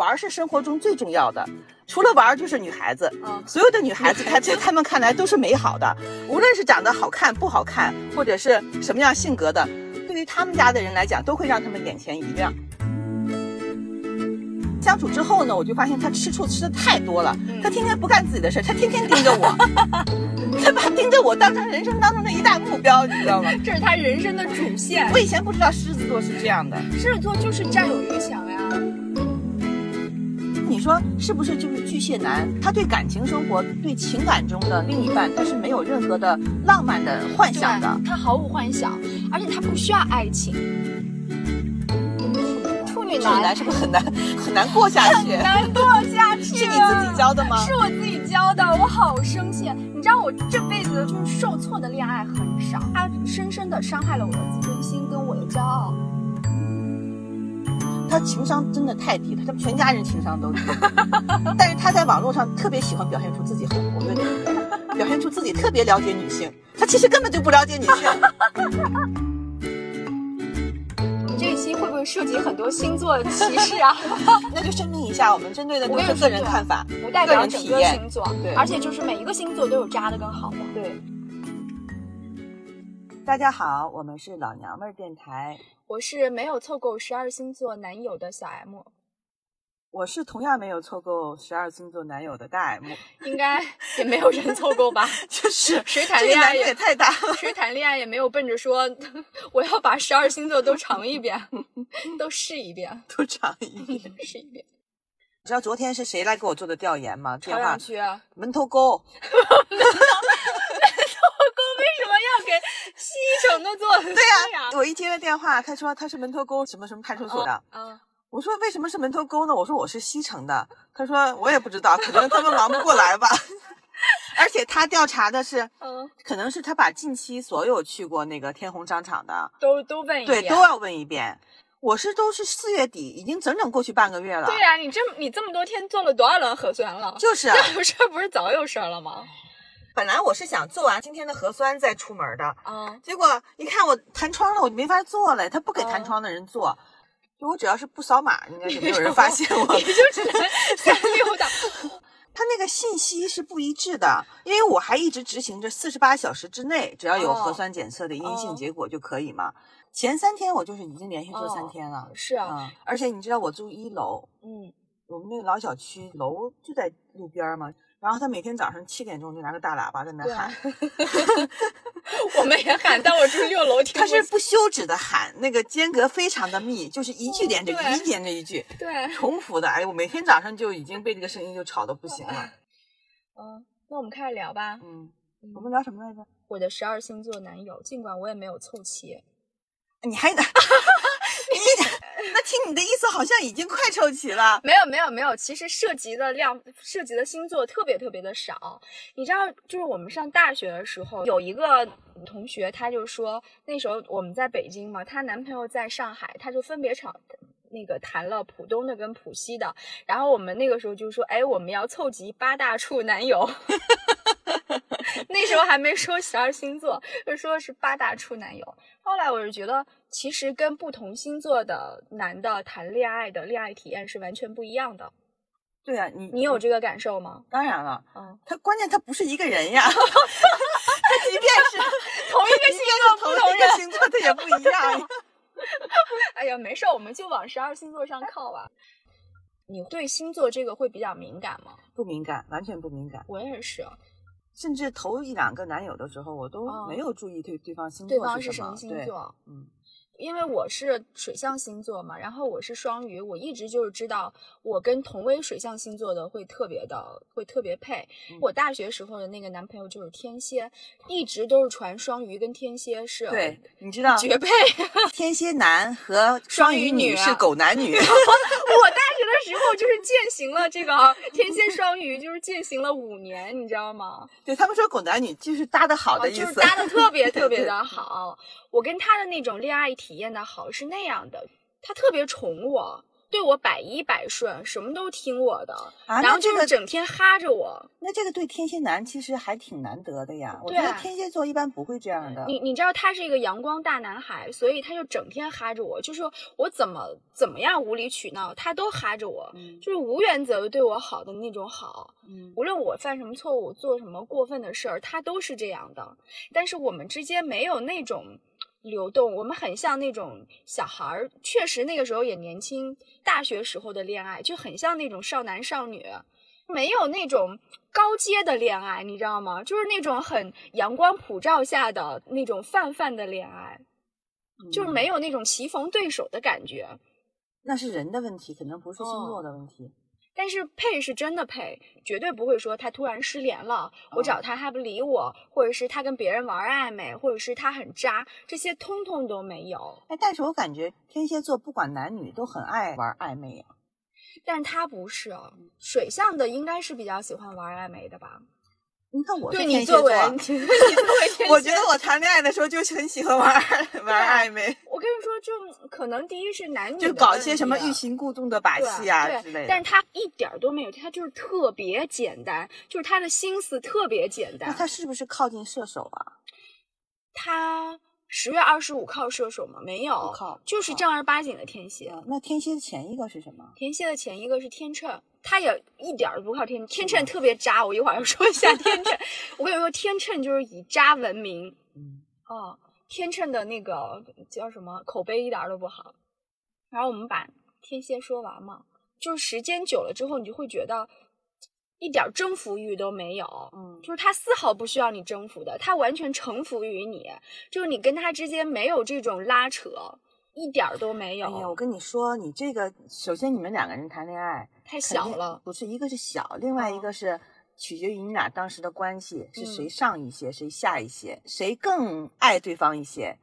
玩是生活中最重要的，除了玩就是女孩子。嗯所有的女孩子，她在她们看来都是美好的，无论是长得好看不好看，或者是什么样性格的，对于他们家的人来讲，都会让他们眼前一亮。相处之后呢，我就发现他吃醋吃的太多了，嗯他天天不干自己的事儿，他天天盯着我，他把盯着我当成人生当中的一大目标，你知道吗？这是他人生的主线我。以前不知道狮子座是这样的，狮子座就是占有欲强说是不是就是巨蟹男？他对感情生活、对情感中的另一半，他是没有任何的浪漫的幻想的。他毫无幻想，而且他不需要爱情。处女处女男男是不是很难很难过下去？难过下去，是你自己教的吗？是我自己教的，我好生气。你知道我这辈子就是受挫的恋爱很少，他深深的伤害了我的自尊心跟我的骄傲。他情商真的太低了，他们全家人情商都低。但是他在网络上特别喜欢表现出自己很活跃的一面，表现出自己特别了解女性。他其实根本就不了解女性。你这一期会不会涉及很多星座歧视啊？那就声明一下，我们针对的都是个人看法，不代表整个。星座，对而且就是每一个星座都有渣的跟好的。对。大家好，我们是老娘们儿电台，我是没有凑够十二星座男友的小 M，我是同样没有凑够十二星座男友的大 M，应该也没有人凑够吧？就是谁谈恋爱也也太大了。谁谈恋爱也没有奔着说 我要把十二星座都尝一遍，都试一遍，都尝一遍。试一遍。你知道昨天是谁来给我做的调研吗？电话朝阳区啊，门头沟，为什么要给西城的做？对对呀、我一接了电话，他说他是门头沟什么什么派出所的。啊，我说为什么是门头沟呢？我说我是西城的。他说我也不知道，可能他们忙不过来吧。而且他调查的是，嗯，可能是他把近期所有去过那个天虹商场的，都都问一遍对，都要问一遍。我是都是四月底，已经整整过去半个月了。对呀、你这你这么多天做了多少轮核酸了？就是啊，这有事儿不是早有事儿了吗？本来我是想做完今天的核酸再出门的，啊，结果一看我弹窗了，我就没法做了。他不给弹窗的人做，就我只要是不扫码，应该就没有人 发现我。你就只能瞎溜达。他那个信息是不一致的，因为我还一直执行着四十八小时之内，只要有核酸检测的阴性结果就可以嘛。前三天我就是已经连续做三天了，是啊，嗯，而且你知道我住一楼，嗯，我们那个老小区楼就在路边嘛，然后他每天早上七点钟就拿个大喇叭在那对喊，我们也喊，但我住六楼 听他是不不休止的喊，那个间隔非常的密，就是一句连着对一句连着一句，对，重复的。哎，我每天早上就已经被这个声音就吵得不行了。嗯，那我们开始聊吧。嗯，嗯我们聊什么来着？我的十二星座男友，尽管我也没有凑齐，你还那听你的意思好像已经快凑齐了。没有没有没有，其实涉及的量涉及的星座特别特别的少。你知道，就是我们上大学的时候，有一个同学，他就说那时候我们在北京嘛，她男朋友在上海，他就分别场那个谈了浦东的跟浦西的，然后我们那个时候就说，哎，我们要凑齐八大处男友。那时候还没说十二星座，就说是八大处男友。后来我是觉得，其实跟不同星座的男的谈恋爱的恋爱体验是完全不一样的。对呀、你你有这个感受吗？当然了，嗯，他关键他不是一个人呀，他即便是 同一个星座同。一个星座，他也不一样呀。哎呀，没事儿，我们就往十二星座上靠吧。你对星座这个会比较敏感吗？不敏感，完全不敏感。我也是，甚至头一两个男友的时候，我都哦没有注意对对方星座是么方是什么星对座？嗯，因为我是水象星座嘛，然后我是双鱼，我一直就是知道我跟同为水象星座的会特别的会特别配。嗯我大学时候的那个男朋友就是天蝎，一直都是传双鱼跟天蝎是对，你知道绝配。天蝎男和 双鱼女是狗男女。我大学的时候就是践行了这个 天蝎双鱼，就是践行了五年，你知道吗？对他们说狗男女就是搭的好啊，的意思，就是搭的特别 特别的好。我跟他的那种恋爱体验的好是那样的，他特别宠我，对我百依百顺，什么都听我的，啊，然后就是整天哈着我。那这个对天蝎男其实还挺难得的呀。我觉得天蝎座一般不会这样的。你你知道他是一个阳光大男孩，所以他就整天哈着我，就是我怎么怎么样无理取闹，他都哈着我，嗯就是无原则的对我好的那种好。嗯无论我犯什么错误，做什么过分的事儿，他都是这样的。但是我们之间没有那种流动，我们很像那种小孩儿，确实那个时候也年轻，大学时候的恋爱就很像那种少男少女，没有那种高阶的恋爱，你知道吗？就是那种很阳光普照下的那种泛泛的恋爱，就是没有。那种棋逢对手的感觉。那是人的问题，可能不是星哦座的问题。但是配是真的配，绝对不会说他突然失联了，我找他他不理我，或者是他跟别人玩暧昧，或者是他很渣，这些通通都没有。哎，但是我感觉天蝎座不管男女都很爱玩暧昧呀、但他不是水象的，应该是比较喜欢玩暧昧的吧？你看我对 你作为我觉得我谈恋爱的时候就很喜欢玩 玩暧昧，我跟你说，就可能第一是男女就搞一些什么欲擒故纵的把戏啊之类的。但是他一点儿都没有，他就是特别简单，就是他的心思特别简单。那他是不是靠近射手啊？他十月二十五靠射手吗？没有，靠就是正儿八经的天蝎。嗯那天蝎的前一个是什么？天蝎的前一个是天秤，他也一点儿都不靠天天秤，特别渣。我一会儿要说一下天秤。我跟你说，天秤就是以渣闻名嗯，哦。天秤的那个叫什么口碑一点儿都不好。然后我们把天蝎说完嘛，就是时间久了之后，你就会觉得一点儿征服欲都没有。嗯就是他丝毫不需要你征服的，他完全臣服于你，就是你跟他之间没有这种拉扯，一点儿都没有。哎呀，我跟你说，你这个首先你们两个人谈恋爱太小了，不是一个是小，另外一哦个是取决于你俩当时的关系是谁嗯上一些，谁下一些，谁更爱对方一些，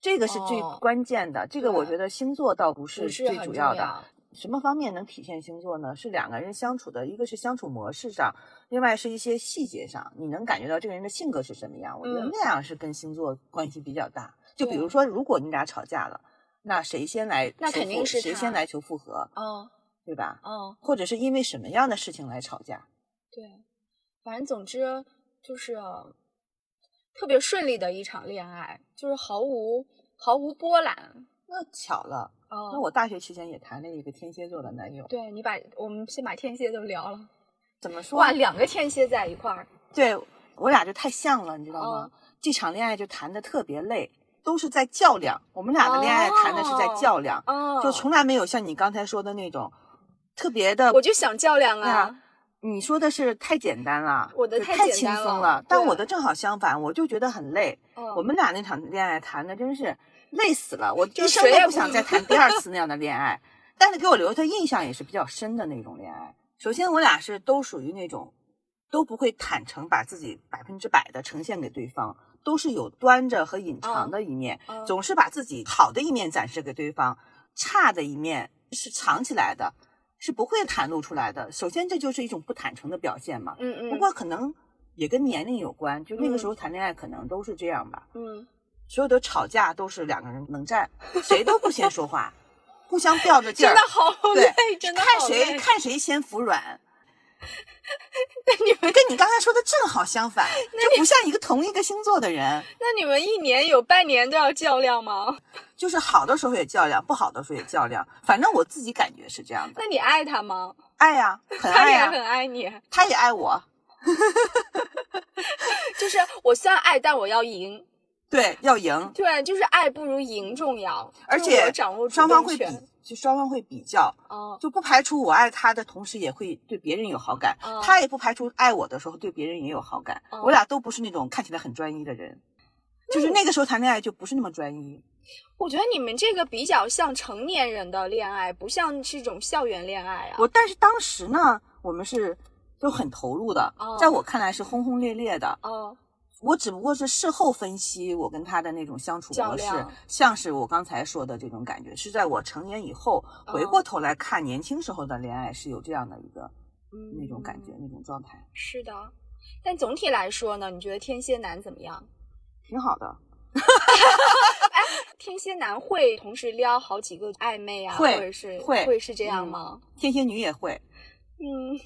这个是最哦关键的。这个我觉得星座倒不是最主要的。要。什么方面能体现星座呢？是两个人相处的，一个是相处模式上，另外是一些细节上，你能感觉到这个人的性格是什么样。我觉得嗯那样是跟星座关系比较大。就比如说，如果你俩吵架了，那谁先来那肯定是谁先来求复合，嗯对吧？嗯，或者是因为什么样的事情来吵架？对，反正总之就是特别顺利的一场恋爱，就是毫无毫无波澜。那巧了，那哦，我大学期间也谈了一个天蝎座的男友。对你把我们先把天蝎都聊了，怎么说？哇，两个天蝎在一块儿，对我俩就太像了，你知道吗？哦这场恋爱就谈的特别累，都是在较量。我们俩的恋爱谈的是在较量，哦，就从来没有像你刚才说的那种特别的。我就想较量啊啊，你说的是太简单了，我的就太轻松了但我的正好相反，我就觉得很累。哦我们俩那场恋爱谈的真是累死了，我就一生谁也不都不想再谈第二次那样的恋爱。但是给我留下印象也是比较深的那种恋爱。首先，我俩是都属于那种都不会坦诚把自己百分之百的呈现给对方，都是有端着和隐藏的一面，嗯总是把自己好的一面展示给对方，差的一面是藏起来的，是不会袒露出来的。首先，这就是一种不坦诚的表现嘛。嗯嗯，不过可能也跟年龄有关，就那个嗯时候谈恋爱可能都是这样吧。嗯，所有的吵架都是两个人冷战，谁都不先说话，互相吊着劲儿真的，好累，，真的看谁看谁先服软。那你们跟你刚才说的正好相反，就不像一个同一个星座的人，那你们一年有半年都要较量吗？就是好的时候也较量，不好的时候也较量。反正我自己感觉是这样的，那你爱他吗？爱呀、很他也爱呀、很爱你，他也爱我，就是我虽然爱，但我要赢。对，要赢，对，就是爱不如赢重要，而且掌握双方会比。，就双方会比较，哦，就不排除我爱他的同时也会对别人有好感，哦他也不排除爱我的时候对别人也有好感。哦我俩都不是那种看起来很专一的人，就是那个时候谈恋爱就不是那么专一。我觉得你们这个比较像成年人的恋爱，不像是一种校园恋爱啊。我但是当时呢，我们是都很投入的，哦在我看来是轰轰烈烈的。哦，我只不过是事后分析我跟他的那种相处模式，像是我刚才说的这种感觉，是在我成年以后哦回过头来看年轻时候的恋爱是有这样的一个嗯那种感觉、那种状态，是的。但总体来说呢，你觉得天蝎男怎么样？挺好的。天蝎男会同时撩好几个暧昧啊，会或者是会会是这样嗯吗？天蝎女也会。嗯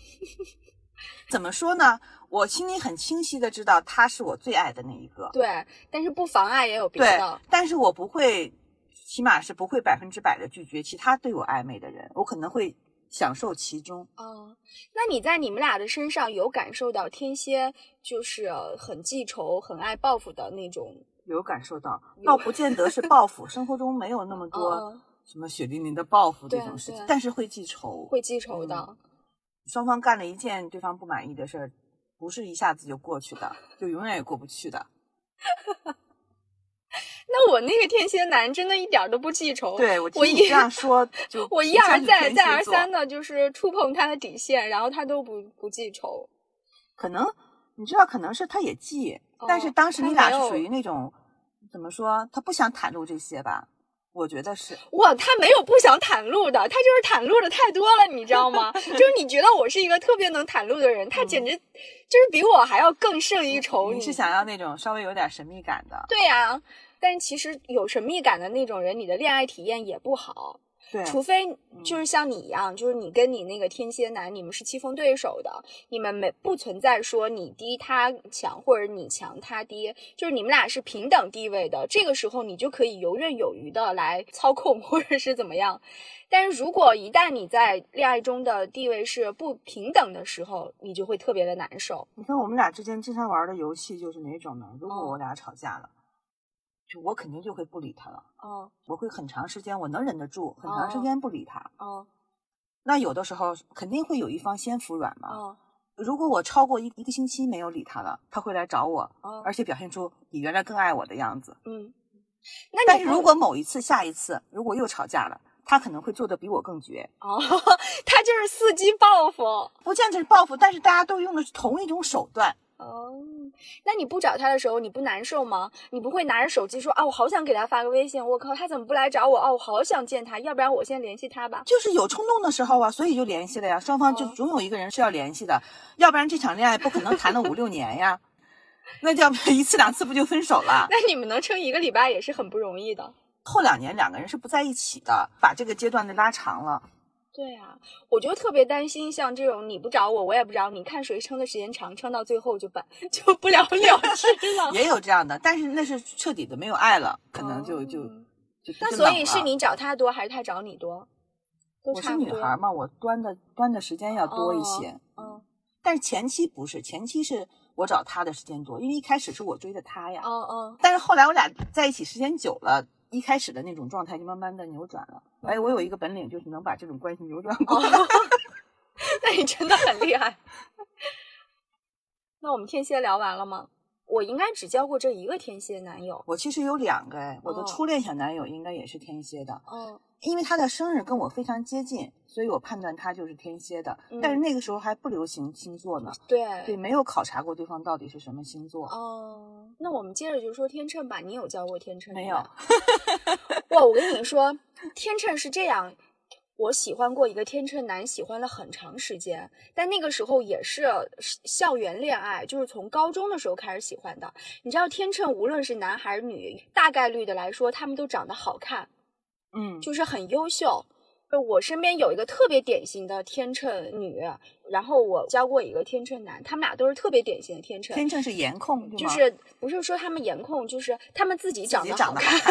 怎么说呢？我心里很清晰的知道他是我最爱的那一个，对，但是不妨碍也有别对的。，但是我不会，起码是不会百分之百的拒绝其他对我暧昧的人，我可能会享受其中。哦，那你在你们俩的身上有感受到天蝎就是很记仇、很爱报复的那种？有感受到，倒不见得是报复，生活中没有那么 多嗯什么血淋淋的报复这种事情，但是会记仇，会记仇的。嗯双方干了一件对方不满意的事儿，不是一下子就过去的，就永远也过不去的。那我那个天蝎男真的一点儿都不记仇。对我一你这样说，就我一而再、再而三的，就是触碰他的底线，然后他都不不记仇。可能你知道，可能是他也记，但是哦当时你俩是属于那种怎么说，他不想袒露这些吧？我觉得是，哇，他没有不想袒露的，他就是袒露的太多了，你知道吗？就是你觉得我是一个特别能袒露的人，他简直就是比我还要更胜一筹。你是想要那种稍微有点神秘感的，对呀、但其实有神秘感的那种人，你的恋爱体验也不好。对，除非就是像你一样，就是你跟你那个天蝎男，你们是棋逢对手的，你们没不存在说你低他强或者你强他低，就是你们俩是平等地位的。这个时候你就可以游刃有余的来操控或者是怎么样。但是如果一旦你在恋爱中的地位是不平等的时候，你就会特别的难受。你看我们俩之间经常玩的游戏就是哪种呢？如果哦我俩吵架了，就我肯定就会不理他了，哦我会很长时间我能忍得住，很长时间不理他。哦那有的时候肯定会有一方先服软嘛。哦如果我超过一一个星期没有理他了，他会来找我，嗯，而且表现出比原来更爱我的样子。嗯，那你但是如果某一次、下一次，如果又吵架了，他可能会做的比我更绝。哦，他就是伺机报复。不见得是报复，但是大家都用的是同一种手段。哦，那你不找他的时候，你不难受吗？你不会拿着手机说啊，我好想给他发个微信，我靠，他怎么不来找我？哦，我好想见他，要不然我先联系他吧。就是有冲动的时候啊，所以就联系了呀。双方就哦总有一个人是要联系的，要不然这场恋爱不可能谈了五六年呀。那要不一次两次不就分手了？那你们能撑一个礼拜也是很不容易的。后两年两个人是不在一起的，把这个阶段的拉长了。对啊，我就特别担心，像这种你不找我，我也不找你，看谁撑的时间长，撑到最后就不 就不了了之了。也有这样的，但是那是彻底的没有爱了，可能就就哦就那所以是你找他多还是他找你多？都我是。女孩嘛，我端的端的时间要多一些。嗯但是前期不是，前期是我找他的时间多，因为一开始是我追的他呀。嗯嗯但是后来我俩在一起时间久了，一开始的那种状态就慢慢的扭转了。哎，我有一个本领，就是能把这种关系扭转过来。哦，那你真的很厉害。那我们天蝎聊完了吗？我应该只交过这一个天蝎男友。我其实有两个哎，我的哦初恋小男友应该也是天蝎的，哦因为他的生日跟我非常接近，所以我判断他就是天蝎的。嗯但是那个时候还不流行星座呢，对对，没有考察过对方到底是什么星座。哦，那我们接着就说天秤吧。你有交过天秤没有？哇，我跟你说，天秤是这样。我喜欢过一个天秤男，喜欢了很长时间，但那个时候也是校园恋爱，就是从高中的时候开始喜欢的。你知道，天秤无论是男还是女，大概率的来说，他们都长得好看，嗯，就是很优秀。呃我身边有一个特别典型的天秤女，然后我交过一个天秤男，他们俩都是特别典型的天秤，天秤是颜控，就是不是说他们颜控，就是他们自己长得好看。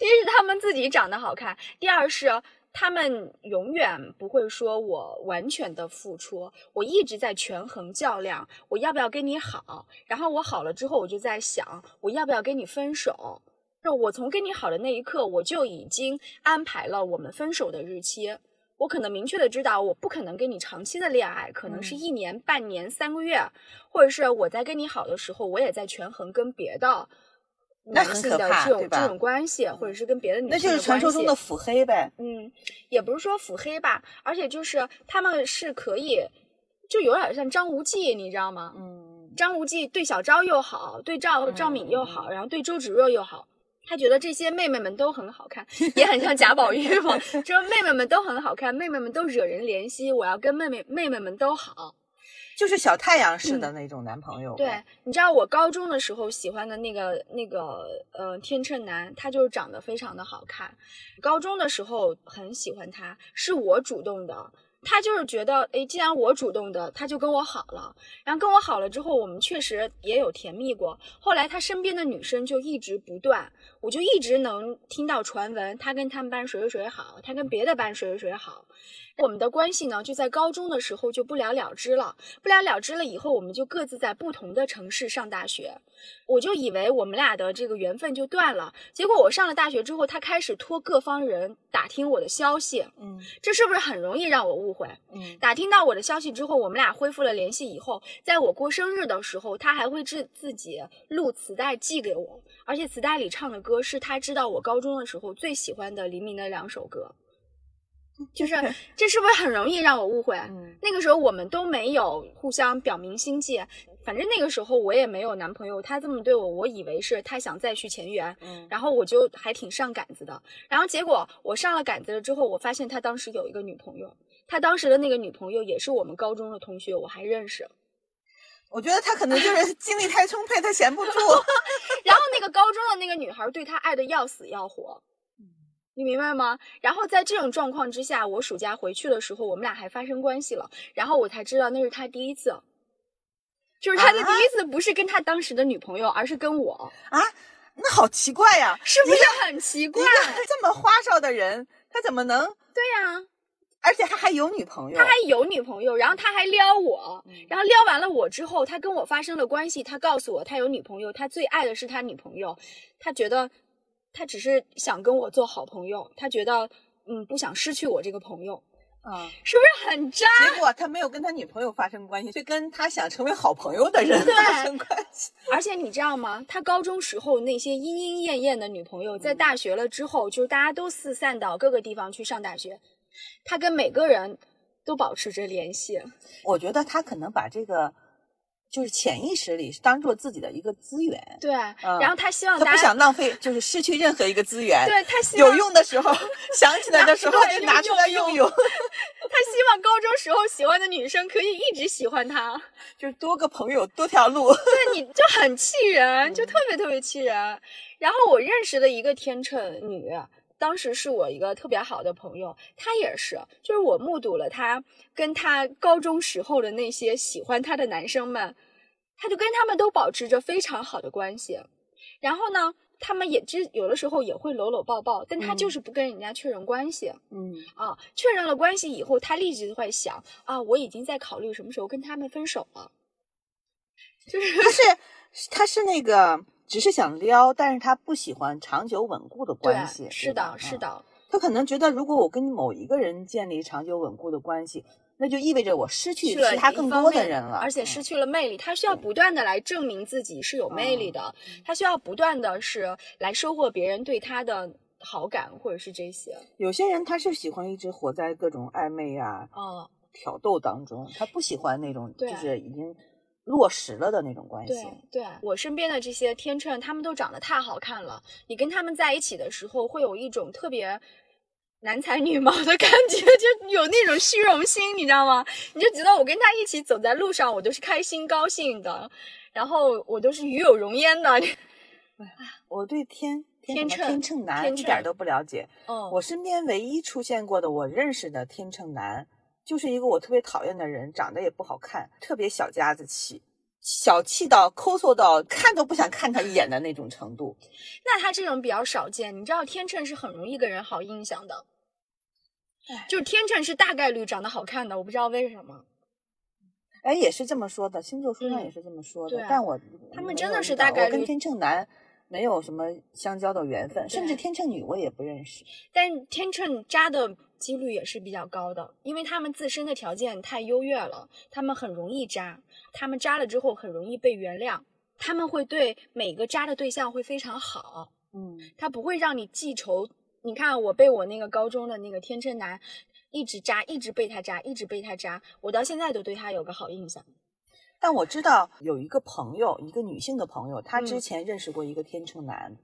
第一是他们自己长得好看，第二是他们永远不会说我完全的付出，我一直在权衡较量，我要不要跟你好，然后我好了之后，我就在想我要不要跟你分手。就我从跟你好的那一刻，我就已经安排了我们分手的日期。我可能明确的知道，我不可能跟你长期的恋爱，可能是嗯一年、半年、三个月，或者是我在跟你好的时候，我也在权衡跟别的男那很可性的这种这种关系，或者是跟别的女性那就是传说中的腹黑呗。嗯，也不是说腹黑吧，而且就是他们是可以，就有点像张无忌，你知道吗？嗯，张无忌对小昭又好，对赵赵敏又好，然后对周芷若又好。他觉得这些妹妹们都很好看，也很像贾宝玉嘛。说妹妹们都很好看，妹妹们都惹人怜惜，我要跟妹妹妹妹们都好。就是小太阳似的那种男朋友。对，你知道我高中的时候喜欢的那个那个呃天秤男，他就是长得非常的好看。高中的时候很喜欢他，是我主动的。他就是觉得，哎，既然我主动的，他就跟我好了。然后跟我好了之后，我们确实也有甜蜜过。后来他身边的女生就一直不断，我就一直能听到传闻，他跟他们班谁谁谁好，他跟别的班谁谁谁好。我们的关系呢，就在高中的时候就不了了之了。不了了之了以后，我们就各自在不同的城市上大学。我就以为我们俩的这个缘分就断了。结果我上了大学之后，他开始托各方人打听我的消息。嗯这是不是很容易让我误会？嗯打听到我的消息之后，我们俩恢复了联系以后，在我过生日的时候，他还会自自己录磁带寄给我，而且磁带里唱的歌是他知道我高中的时候最喜欢的黎明的两首歌。就是 这是不是很容易让我误会？嗯那个时候我们都没有互相表明心迹，反正那个时候我也没有男朋友，他这么对我，我以为是他想再续前缘，嗯然后我就还挺上杆子的。然后结果我上了杆子了之后，我发现他当时有一个女朋友，他当时的那个女朋友也是我们高中的同学，我还认识。我觉得他可能就是 精力太充沛，他闲不住。然后那个高中的那个女孩对他爱的要死要活，你明白吗？然后在这种状况之下，我暑假回去的时候，我们俩还发生关系了，然后我才知道那是他第一次，就是他的啊第一次不是跟他当时的女朋友，而是跟我，啊，那好奇怪呀！是不是很奇怪这么花哨的人，他怎么能？对呀、而且他还有女朋友，他还有女朋友，然后他还撩我，嗯然后撩完了我之后，他跟我发生了关系，他告诉我他有女朋友，他最爱的是他女朋友，他觉得他只是想跟我做好朋友，他觉得嗯不想失去我这个朋友，啊，是不是很渣？结果他没有跟他女朋友发生关系，却跟他想成为好朋友的人发生关系。而且你知道吗？他高中时候那些莺莺燕燕的女朋友，在大学了之后，就是大家都四散到各个地方去上大学，他跟每个人都保持着联系。我觉得他可能把这个就是潜意识里当做自己的一个资源，对，嗯然后他希望他不，想浪费，就是失去任何一个资源。对他希望有用的时候想起来的时候就拿出来用用，他希望高中时候喜欢的女生可以一直喜欢他，就是多个朋友多条路。对，你 就很气人，就特别特别气人。然后我认识的一个天秤女，当时是我一个特别好的朋友，他也是，就是我目睹了他跟他高中时候的那些喜欢他的男生们，他就跟他们都保持着非常好的关系。然后呢，他们也之有的时候也会搂搂抱抱，但她嗯就是不跟人家确认关系。嗯，啊，确认了关系以后，他立即就会想啊，我已经在考虑什么时候跟他们分手了。就是他是他是那个只是想撩，但是他不喜欢长久稳固的关系。是的，是。嗯的，他可能觉得，如果我跟某一个人建立长久稳固的关系，那就意味着我失去其他更多的人了，嗯而且失去了魅力。他需要不断的来证明自己是有魅力的，嗯他需要不断的是来收获别人对他的好感，或者是这些。有些人他是喜欢一直活在各种暧昧啊、哦，挑逗当中，他不喜欢那种就是已经落实了的那种关系。对对，我身边的这些天秤，他们都长得太好看了。你跟他们在一起的时候，会有一种特别男才女貌的感觉，就有那种虚荣心，你知道吗？你就觉得我跟他一起走在路上，我都是开心高兴的，然后我都是与有荣焉的。我对天天秤天秤男一点儿都不了解。嗯，我身边唯一出现过的我认识的天秤男，就是一个我特别讨厌的人，长得也不好看，特别小家子气，小气到抠搜到看都不想看他一眼的那种程度。那他这种比较少见，你知道天秤是很容易给人好印象的，就是天秤是大概率长得好看的，我不知道为什么。哎，也是这么说的，星座书上嗯也是这么说的。但我他们真的是大概率跟天秤男没有什么相交的缘分，甚至天秤女我也不认识。但天秤渣的几率也是比较高的，因为他们自身的条件太优越了，他们很容易渣，他们渣了之后很容易被原谅，他们会对每个渣的对象会非常好，嗯，他不会让你记仇。你看，我被我那个高中的那个天秤男一直渣，一直被他渣，一直被他渣，我到现在都对他有个好印象。但我知道有一个朋友，一个女性的朋友，她之嗯前认识过一个天秤男。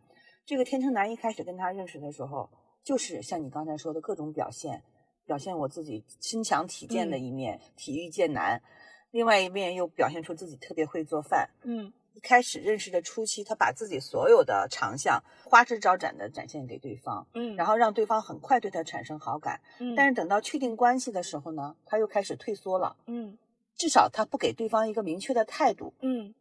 这个天秤男一开始跟她认识的时候，就是像你刚才说的各种表现，表现我自己身强体健的嗯一面，体育健男。另外一面又表现出自己特别会做饭。嗯一开始认识的初期，他把自己所有的长项花枝招展的展现给对方，嗯，然后让对方很快对他产生好感。嗯，但是等到确定关系的时候呢，他又开始退缩了，嗯至少他不给对方一个明确的态度。嗯，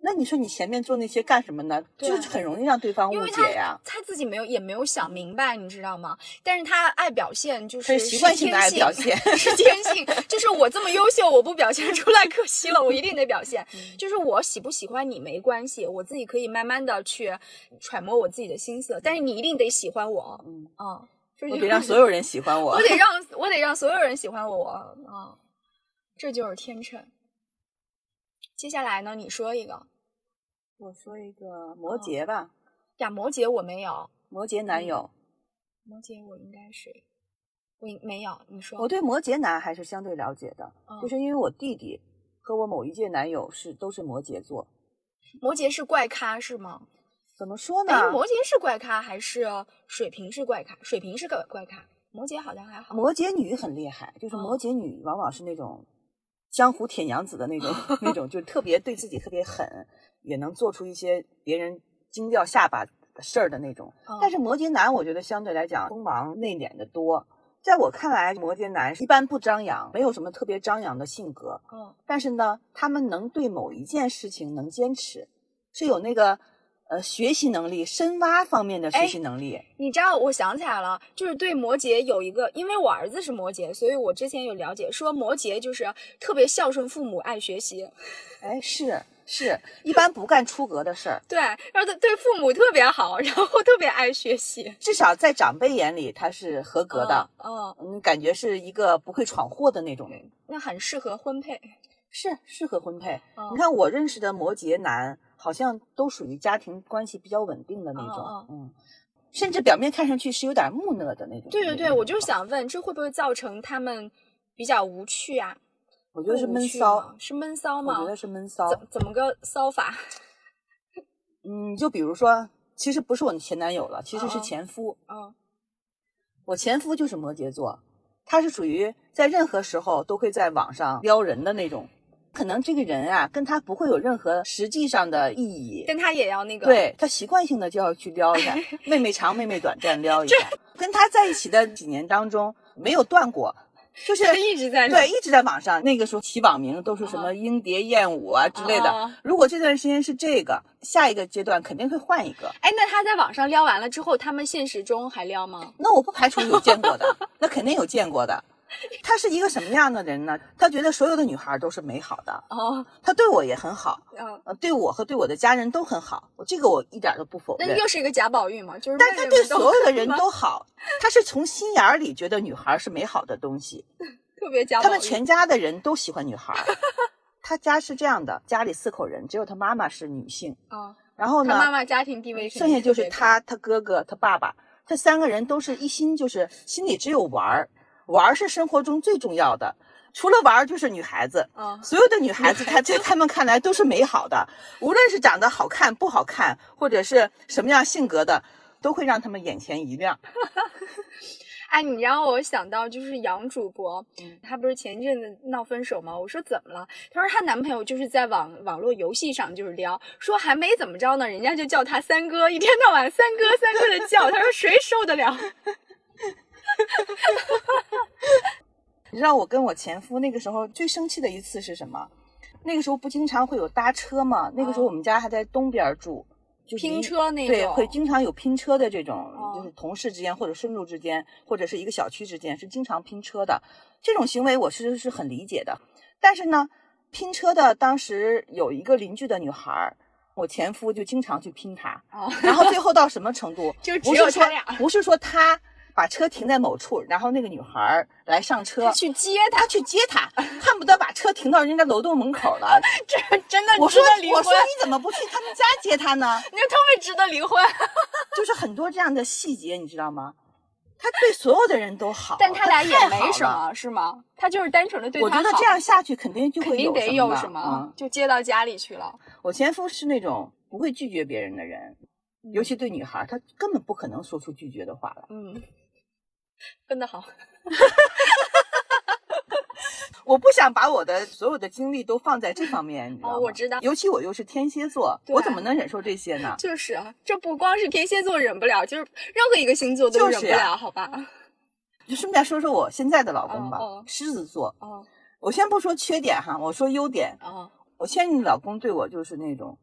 那你说你前面做那些干什么呢？就是很容易让对方误解呀。他自己没有也没有想明白，你知道吗？但是他爱表现，就是是习惯性的爱表现 是天性，就是我这么优秀，我不表现出来可惜了，我一定得表现。嗯就是我喜不喜欢你没关系，我自己可以慢慢的去揣摩我自己的心思，但是你一定得喜欢我，嗯，啊，就是 我得让所有人喜欢我我。得让我得让所有人喜欢我啊，这就是天秤。接下来呢，你说一个我说一个摩羯吧，呀，摩羯我没有，摩羯男友，摩羯我应该是我没有，你说我对摩羯男还是相对了解的，嗯就是因为我弟弟和我某一届男友是都是摩羯座。摩羯是怪咖是吗？怎么说呢？哎，摩羯是怪咖还是水瓶是怪咖？水瓶是个怪咖，摩羯好像还好。摩羯女很厉害，就是哦摩羯女往往是那种江湖铁娘子的那种 那种，就特别对自己特别狠，也能做出一些别人惊掉下巴的事儿的那种。哦但是摩羯男，我觉得相对来讲锋芒内敛的多。在我看来，摩羯男一般不张扬，没有什么特别张扬的性格。嗯但是呢，他们能对某一件事情能坚持，是有那个呃学习能力、深挖方面的学哎习能力。你知道，我想起来了，就是对摩羯有一个，因为我儿子是摩羯，所以我之前有了解，说摩羯就是特别孝顺父母，爱学习。哎，是是，一般不干出格的事儿。对，然后他对父母特别好，然后特别爱学习。至少在长辈眼里他是合格的，嗯，感觉是一个不会闯祸的那种人，那很适合婚配。是适合婚配。嗯你看我认识的摩羯男，好像都属于家庭关系比较稳定的那种，嗯嗯，甚至表面看上去是有点木讷的那种。对对对，我就是想问，这会不会造成他们比较无趣啊？我觉得是闷骚，，是闷骚吗我？觉得是闷骚。怎怎么个骚法？嗯，就比如说，其实不是我的前男友了，其实是前夫。嗯我前夫就是摩羯座，他是属于在任何时候都会在网上撩人的那种。可能这个人啊，跟他不会有任何实际上的意义，跟他也要那个，对他习惯性的就要去撩一下，妹妹长妹妹短这样撩一下。跟他在一起的几年当中没有断过，就是一直在对一直在网上。那个时候起网名都是什么啊鹰蝶燕舞啊之类的。啊如果这段时间是这个，下一个阶段肯定会换一个。哎，那他在网上撩完了之后，他们现实中还撩吗？那我不排除有见过的，那肯定有见过的。他是一个什么样的人呢？他觉得所有的女孩都是美好的，哦，他对我也很好，对我和对我的家人都很好，我这个我一点都不否认。那又是一个贾宝玉嘛，就是但他对所有的人 都好，他是从心眼儿里觉得女孩是美好的东西，特别贾宝玉。他们全家的人都喜欢女孩儿。他家是这样的，家里四口人，只有他妈妈是女性，啊，然后呢，他妈妈家庭地位剩下就是他、他哥哥、他爸爸，这三个人都是一心就是心里只有玩儿，玩是生活中最重要的，除了玩就是女孩子。啊，所有的女孩子，她在她们看来都是美好的，无论是长得好看不好看，或者是什么样性格的，都会让他们眼前一亮。哎，你让我想到就是杨主播，嗯她不是前一阵子闹分手吗？我说怎么了？她说她男朋友就是在网网络游戏上就是撩，说还没怎么着呢，人家就叫他三哥，一天到晚三哥三哥的叫，她说谁受得了？你知道我跟我前夫那个时候最生气的一次是什么？那个时候不经常会有搭车吗？那个时候哦我们家还在东边住，就是拼，车那种会经常有拼车的这种，哦就是同事之间或者顺路之间，或者是一个小区之间是经常拼车的。这种行为我其实是很理解的，但是呢，拼车的当时有一个邻居的女孩儿，我前夫就经常去拼她，哦，然后最后到什么程度？就只不是说有他俩不是说他把车停在某处，然后那个女孩儿来上车他，去接他，他去接她，恨不得把车停到人家楼栋门口了。这真的我说我说，你怎么不去他们家接她呢？你说特别值得离婚。就是很多这样的细节，你知道吗？他对所有的人都好，但他俩也没什。么，是吗？他就是单纯的对我觉得这样下去肯定就肯会定得有有什什么，嗯，就接到家里去了。我前夫是那种不会拒绝别人的人，尤其对女孩，他根本不可能说出拒绝的话来。嗯，分得好。我不想把我的所有的精力都放在这方面，你知道吗？哦我知道尤其我又是天蝎座，我怎么能忍受这些呢？就是啊，这不光是天蝎座忍不了，就是任何一个星座都忍不了，好吧？就顺便说说我现在的老公吧，哦哦狮子座。哦我先不说缺点哈，我说优点。哦，我现在的老公对我就是那种，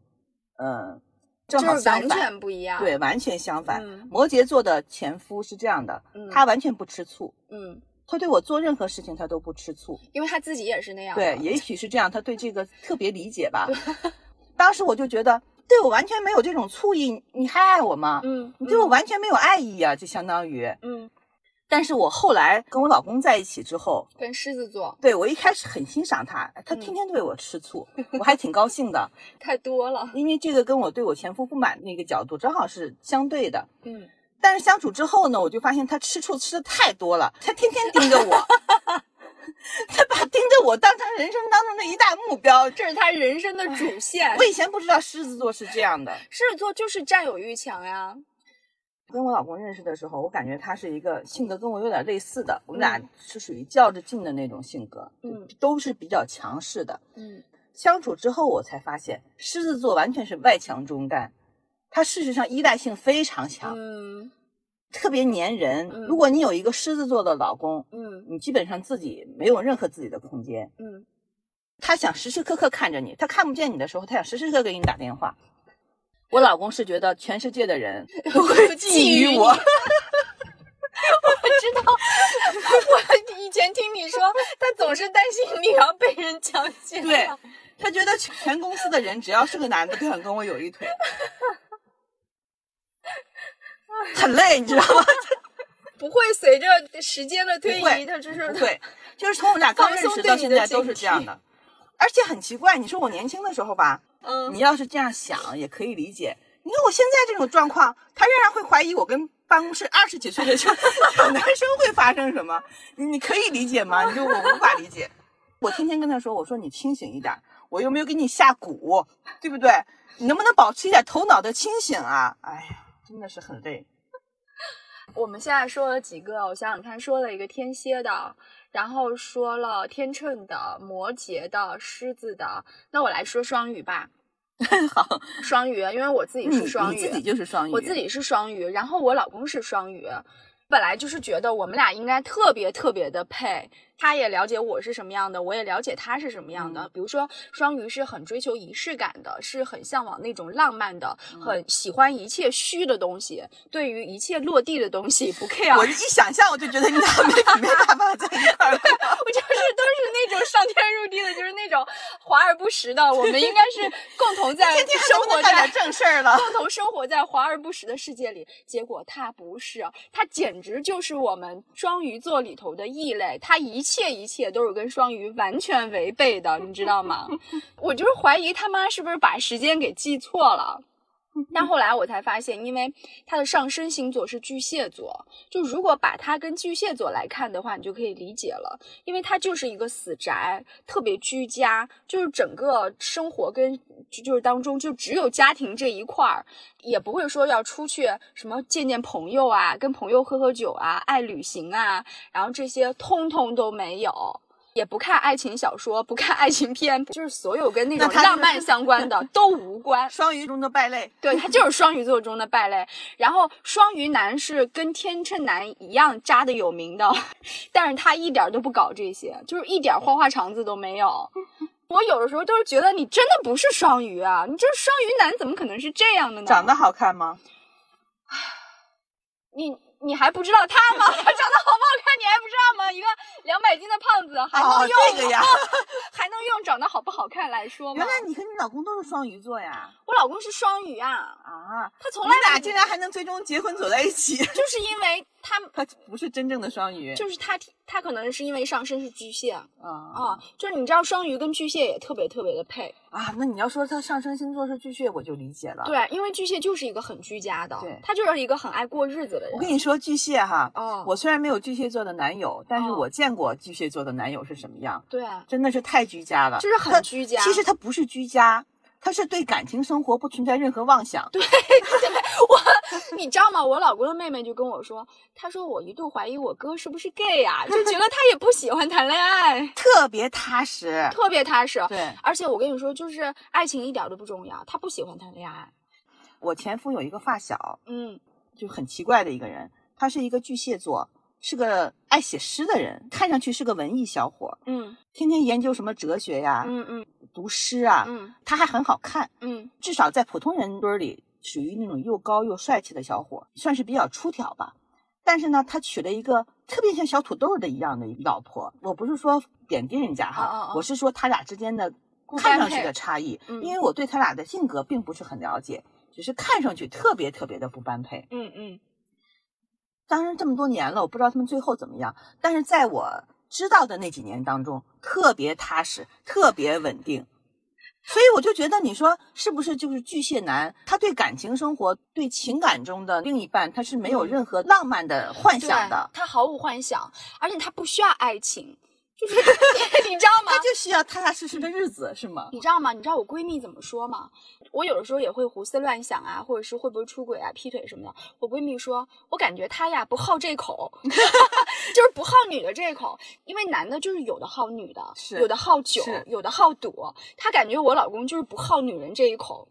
嗯，正就是完好相反，全不一样。对，完全相反。嗯摩羯座的前夫是这样的，嗯他完全不吃醋，嗯，他对我做任何事情他都不吃醋。因为他自己也是那样。对，也许是这样，他对这个 特别理解吧。当时我就觉得，对我完全没有这种醋意，你还爱我吗？嗯，你对我完全没有爱意啊，就相当于。嗯，但是我后来跟我老公在一起之后，跟狮子座对我一开始很欣赏他，他嗯天天对我吃醋，我还挺高兴的，太多了。因为这个跟我对我前夫不满那个角度正好是相对的。嗯，但是相处之后呢，我就发现他吃醋吃的太多了，他天天盯着我，他把盯着我当成人生当中的一大目标。这是他人生的主线我。以前不知道狮子座是这样的。狮子座就是占有欲强呀。跟我老公认识的时候，我感觉他是一个性格跟我有点类似的，我们俩嗯是属于较着劲的那种性格，嗯都是比较强势的。嗯相处之后，我才发现狮子座完全是外强中干，他事实上依赖性非常强，嗯特别粘人。嗯如果你有一个狮子座的老公，嗯你基本上自己没有任何自己的空间。嗯，他想时时刻刻看着你，他看不见你的时候，他想时时刻刻给你打电话。我老公是觉得全世界的人 都会觊觊觎我，我知道，我以前听你说，他总是担心你要被人强奸。对，他觉得全公司的人只要是个男的都想跟我有一腿，很累，你知道吗？不会随着时间的推移，他就是对，就是从我们俩刚认识到现在都是这样的，而且很奇怪。你说我年轻的时候吧，嗯你要是这样想也可以理解。你看我现在这种状况，他仍然会怀疑我跟办公室二十几岁的小小 男生会发生什么，你你可以理解吗？你就我无法理解。我天天跟他说，我说你清醒一点，我又没有给你下蛊，对不对？你能不能保持一点头脑的清醒啊？哎呀，真的是很累。我们现在说了几个，我想想看，说了一个天蝎的，然后说了天秤的、摩羯的、狮子的，那我来说双鱼吧。好，双鱼，因为我自己是双鱼，你自己就是双鱼，我自己是双鱼，然后我老公是双鱼。本来就是觉得我们俩应该特别特别的配，他也了解我是什么样的，我也了解他是什么样的。嗯比如说，双鱼是很追求仪式感的，是很向往那种浪漫的，嗯很喜欢一切虚的东西，对于一切落地的东西不 care。我一想象我就觉得你俩没没办法在一块儿。我就是都是那种上天入地的，就是那种华而不实的。我们应该是 共同在生活在正事儿了。共同生活在华而不实的世界里，结果他不是，他简直就是我们双鱼座里头的异类，他一切一切都是跟双鱼完全违背的，你知道吗？我就是怀疑他妈是不是把时间给记错了。但后来我才发现，因为他的上升星座是巨蟹座，就如果把它跟巨蟹座来看的话，你就可以理解了，因为它就是一个死宅，特别居家，就是整个生活跟就是当中就只有家庭这一块儿，也不会说要出去什么见见朋友啊，跟朋友喝喝酒啊，爱旅行啊，然后这些通通都没有。也不看爱情小说，不看爱情片，就是所有跟那种浪漫相关的都无关。双鱼中的败类，对他就是双鱼座中的败类。然后双鱼男是跟天秤男一样渣的有名的，但是他一点都不搞这些，就是一点花花肠子都没有。我有的时候都是觉得你真的不是双鱼啊，你这双鱼男怎么可能是这样的呢？长得好看吗？你你还不知道他吗？他 长得好不好看，你还不知道吗？一个两百斤的胖子还能哦用、这个呀 还能用长得好不好看来说吗原？来你和你老公都是双鱼座呀？我老公是双鱼啊，啊，他从来你俩竟然还能最终结婚走在一起？就是因为他他不是真正的双鱼，就是他他可能是因为上升是巨蟹啊，啊就是你知道双鱼跟巨蟹也特别特别的配，啊！那你要说他上升星座是巨蟹，我就理解了。，对，因为巨蟹就是一个很居家的对，他就是一个很爱过日子的人。我跟你说，巨蟹哈，哦，我虽然没有巨蟹座的男友，但是哦我见过巨蟹座的男友是什么样，对啊，真的是太居家了，就是很居家其实他不是居家，他是对感情生活不存在任何妄想。对，我你知道吗？我老公的妹妹就跟我说，她说我一度怀疑我哥是不是 gay 呀、就觉得他也不喜欢谈恋爱，特别踏实。特别踏实。对而且我跟你说，就是爱情一点都不重要，他不喜欢谈恋爱。我前夫有一个发小，嗯就很奇怪的一个人，他是一个巨蟹座，是个爱写诗的人，看上去是个文艺小伙，嗯天天研究什么哲学呀，嗯嗯读诗啊，嗯他还很好看，嗯至少在普通人堆里属于那种又高又帅气的小伙，算是比较出挑吧。但是呢，他娶了一个特别像小土豆的一样的老婆。我不是说贬低人家哈，哦哦哦我是说他俩之间的看上去的差异，嗯因为我对他俩的性格并不是很了解，只是看上去特别特别的不般配。嗯嗯当然这么多年了，我不知道他们最后怎么样，但是在我知道的那几年当中，特别踏实，特别稳定。所以我就觉得，你说是不是就是巨蟹男？他对感情生活、对情感中的另一半，他是没有任何浪漫的幻想的，他毫无幻想，而且他不需要爱情，就 是你知道吗他？就需要踏踏实实的日子，是吗？你知道吗？你知道我闺蜜怎么说吗？我有的时候也会胡思乱想啊，或者是会不会出轨啊、劈腿什么的。我闺蜜说，我感觉他呀不好这口，就是不好女的这口，因为男的就是有的好女的，有的好酒，有的好赌。他感觉我老公就是不好女人这一口，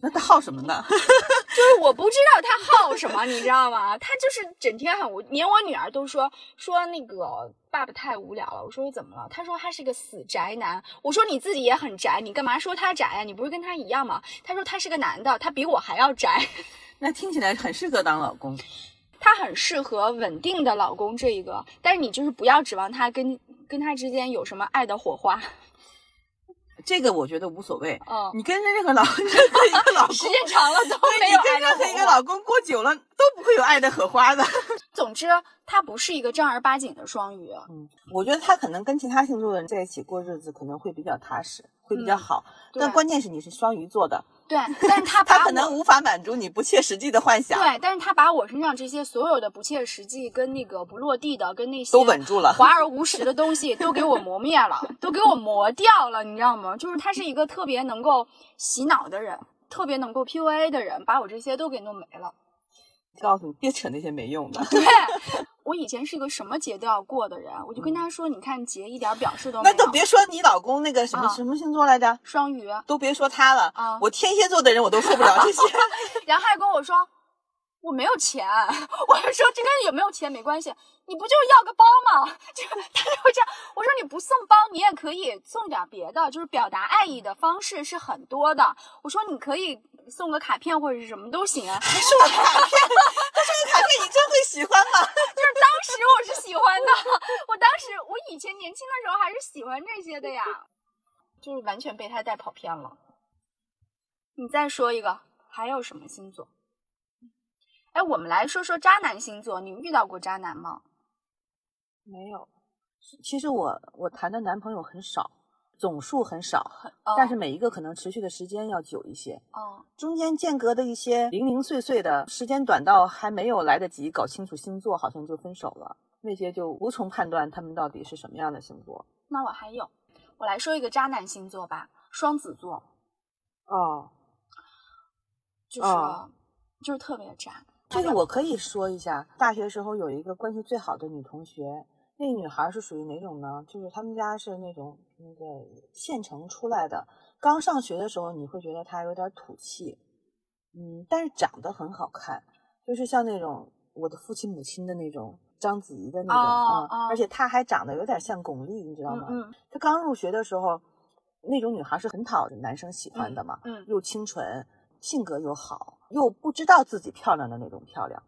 那他好什么呢？就是我不知道他好什么，你知道吗？他就是整天很无，连我女儿都说说那个爸爸太无聊了。我说怎么了？他说他是个死宅男。我说你自己也很宅，你干嘛说他宅呀、你不是跟他一样吗？他说他是个男的，他比我还要宅，那听起来很适合当老公。他很适合稳定的老公这一个，但是你就是不要指望他跟跟他之间有什么爱的火花。这个我觉得无所谓。嗯，你跟任何老任何一个老公，时间长了都对没有爱你跟任何。一个老公过久了，都不会有爱的火花的。总之，他不是一个正儿八经的双鱼。嗯，我觉得他可能跟其他星座的人在一起过日子，可能会比较踏实，会比较嗯好。对但关键是你是双鱼座的，对，但是他他可能无法满足你不切实际的幻想，对，但是他把我身上这些所有的不切实际、跟那个不落地的、跟那些都稳住了。华而无实的东西都给我磨灭了，都给我磨掉了，你知道吗？就是他是一个特别能够洗脑的人，特别能够 PUA 的人，把我这些都给弄没了。告诉你，别扯那些没用的。对我以前是个什么节都要过的人，我就跟他说：“你看节一点表示都没有。”那都别说你老公那个什么、啊什么星座来着，双鱼，都别说他了。啊我天蝎座的人我都受不了这些。然后还跟我说我没有钱，我就说这跟有没有钱没关系，你不就是要个包吗？就他就会这样，我说你不送包，你也可以送点别的，就是表达爱意的方式是很多的。我说你可以送个卡片或者是什么都行啊。还送我卡片，他送个卡片，你真会喜欢吗？就是当时我是喜欢的，我当时我以前年轻的时候还是喜欢这些的呀，就是完全被他带跑偏了。你再说一个，还有什么星座？哎，我们来说说渣男星座，你遇到过渣男吗？没有，其实我我谈的男朋友很少，总数很少，哦但是每一个可能持续的时间要久一些。哦，中间间隔的一些零零碎碎的时间短到还没有来得及搞清楚星座，好像就分手了。那些就无从判断他们到底是什么样的星座。那我还有，我来说一个渣男星座吧，双子座，哦，就是、哦就是特别渣。这个我可以说一下。大学时候有一个关系最好的女同学，那女孩是属于哪种呢？就是他们家是那种那个县城出来的，刚上学的时候你会觉得她有点土气，嗯，但是长得很好看，就是像那种我的父亲母亲的那种章子怡的那种，啊哦嗯，而且她还长得有点像巩俐，你知道吗？嗯嗯她刚入学的时候，那种女孩是很讨男生喜欢的嘛，嗯又清纯，性格又好，又不知道自己漂亮的那种漂亮。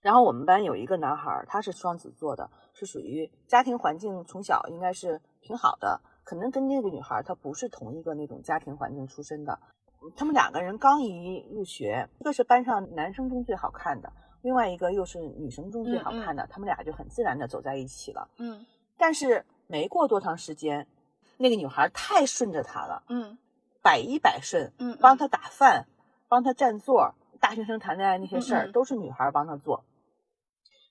然后我们班有一个男孩儿，他是双子座的，是属于家庭环境从小应该是挺好的，可能跟那个女孩她不是同一个那种家庭环境出身的。他们两个人刚一入学，一个是班上男生中最好看的，另外一个又是女生中最好看的，他们俩就很自然的走在一起了。嗯但是没过多长时间，那个女孩太顺着他了，嗯百依百顺，嗯，帮他打饭，帮他占座，大学生谈恋爱那些事儿、都是女孩帮他做。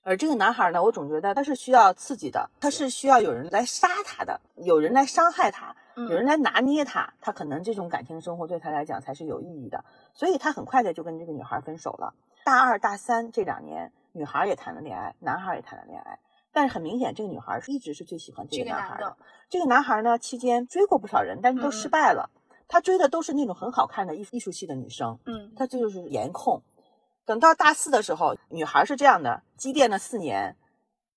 而这个男孩呢，我总觉得他是需要刺激的，他是需要有人来杀他的，有人来伤害他，嗯有人来拿捏他，他可能这种感情生活对他来讲才是有意义的，所以他很快的就跟这个女孩分手了。大二、大三这两年，女孩也谈了恋爱，男孩也谈了恋爱，但是很明显，这个女孩一直是最喜欢这这个男孩的这个男孩呢，期间追过不少人，但是都失败了。他追的都是那种很好看的艺艺术系的女生，嗯他这就是颜控。等到大四的时候，女孩是这样的，积淀了四年，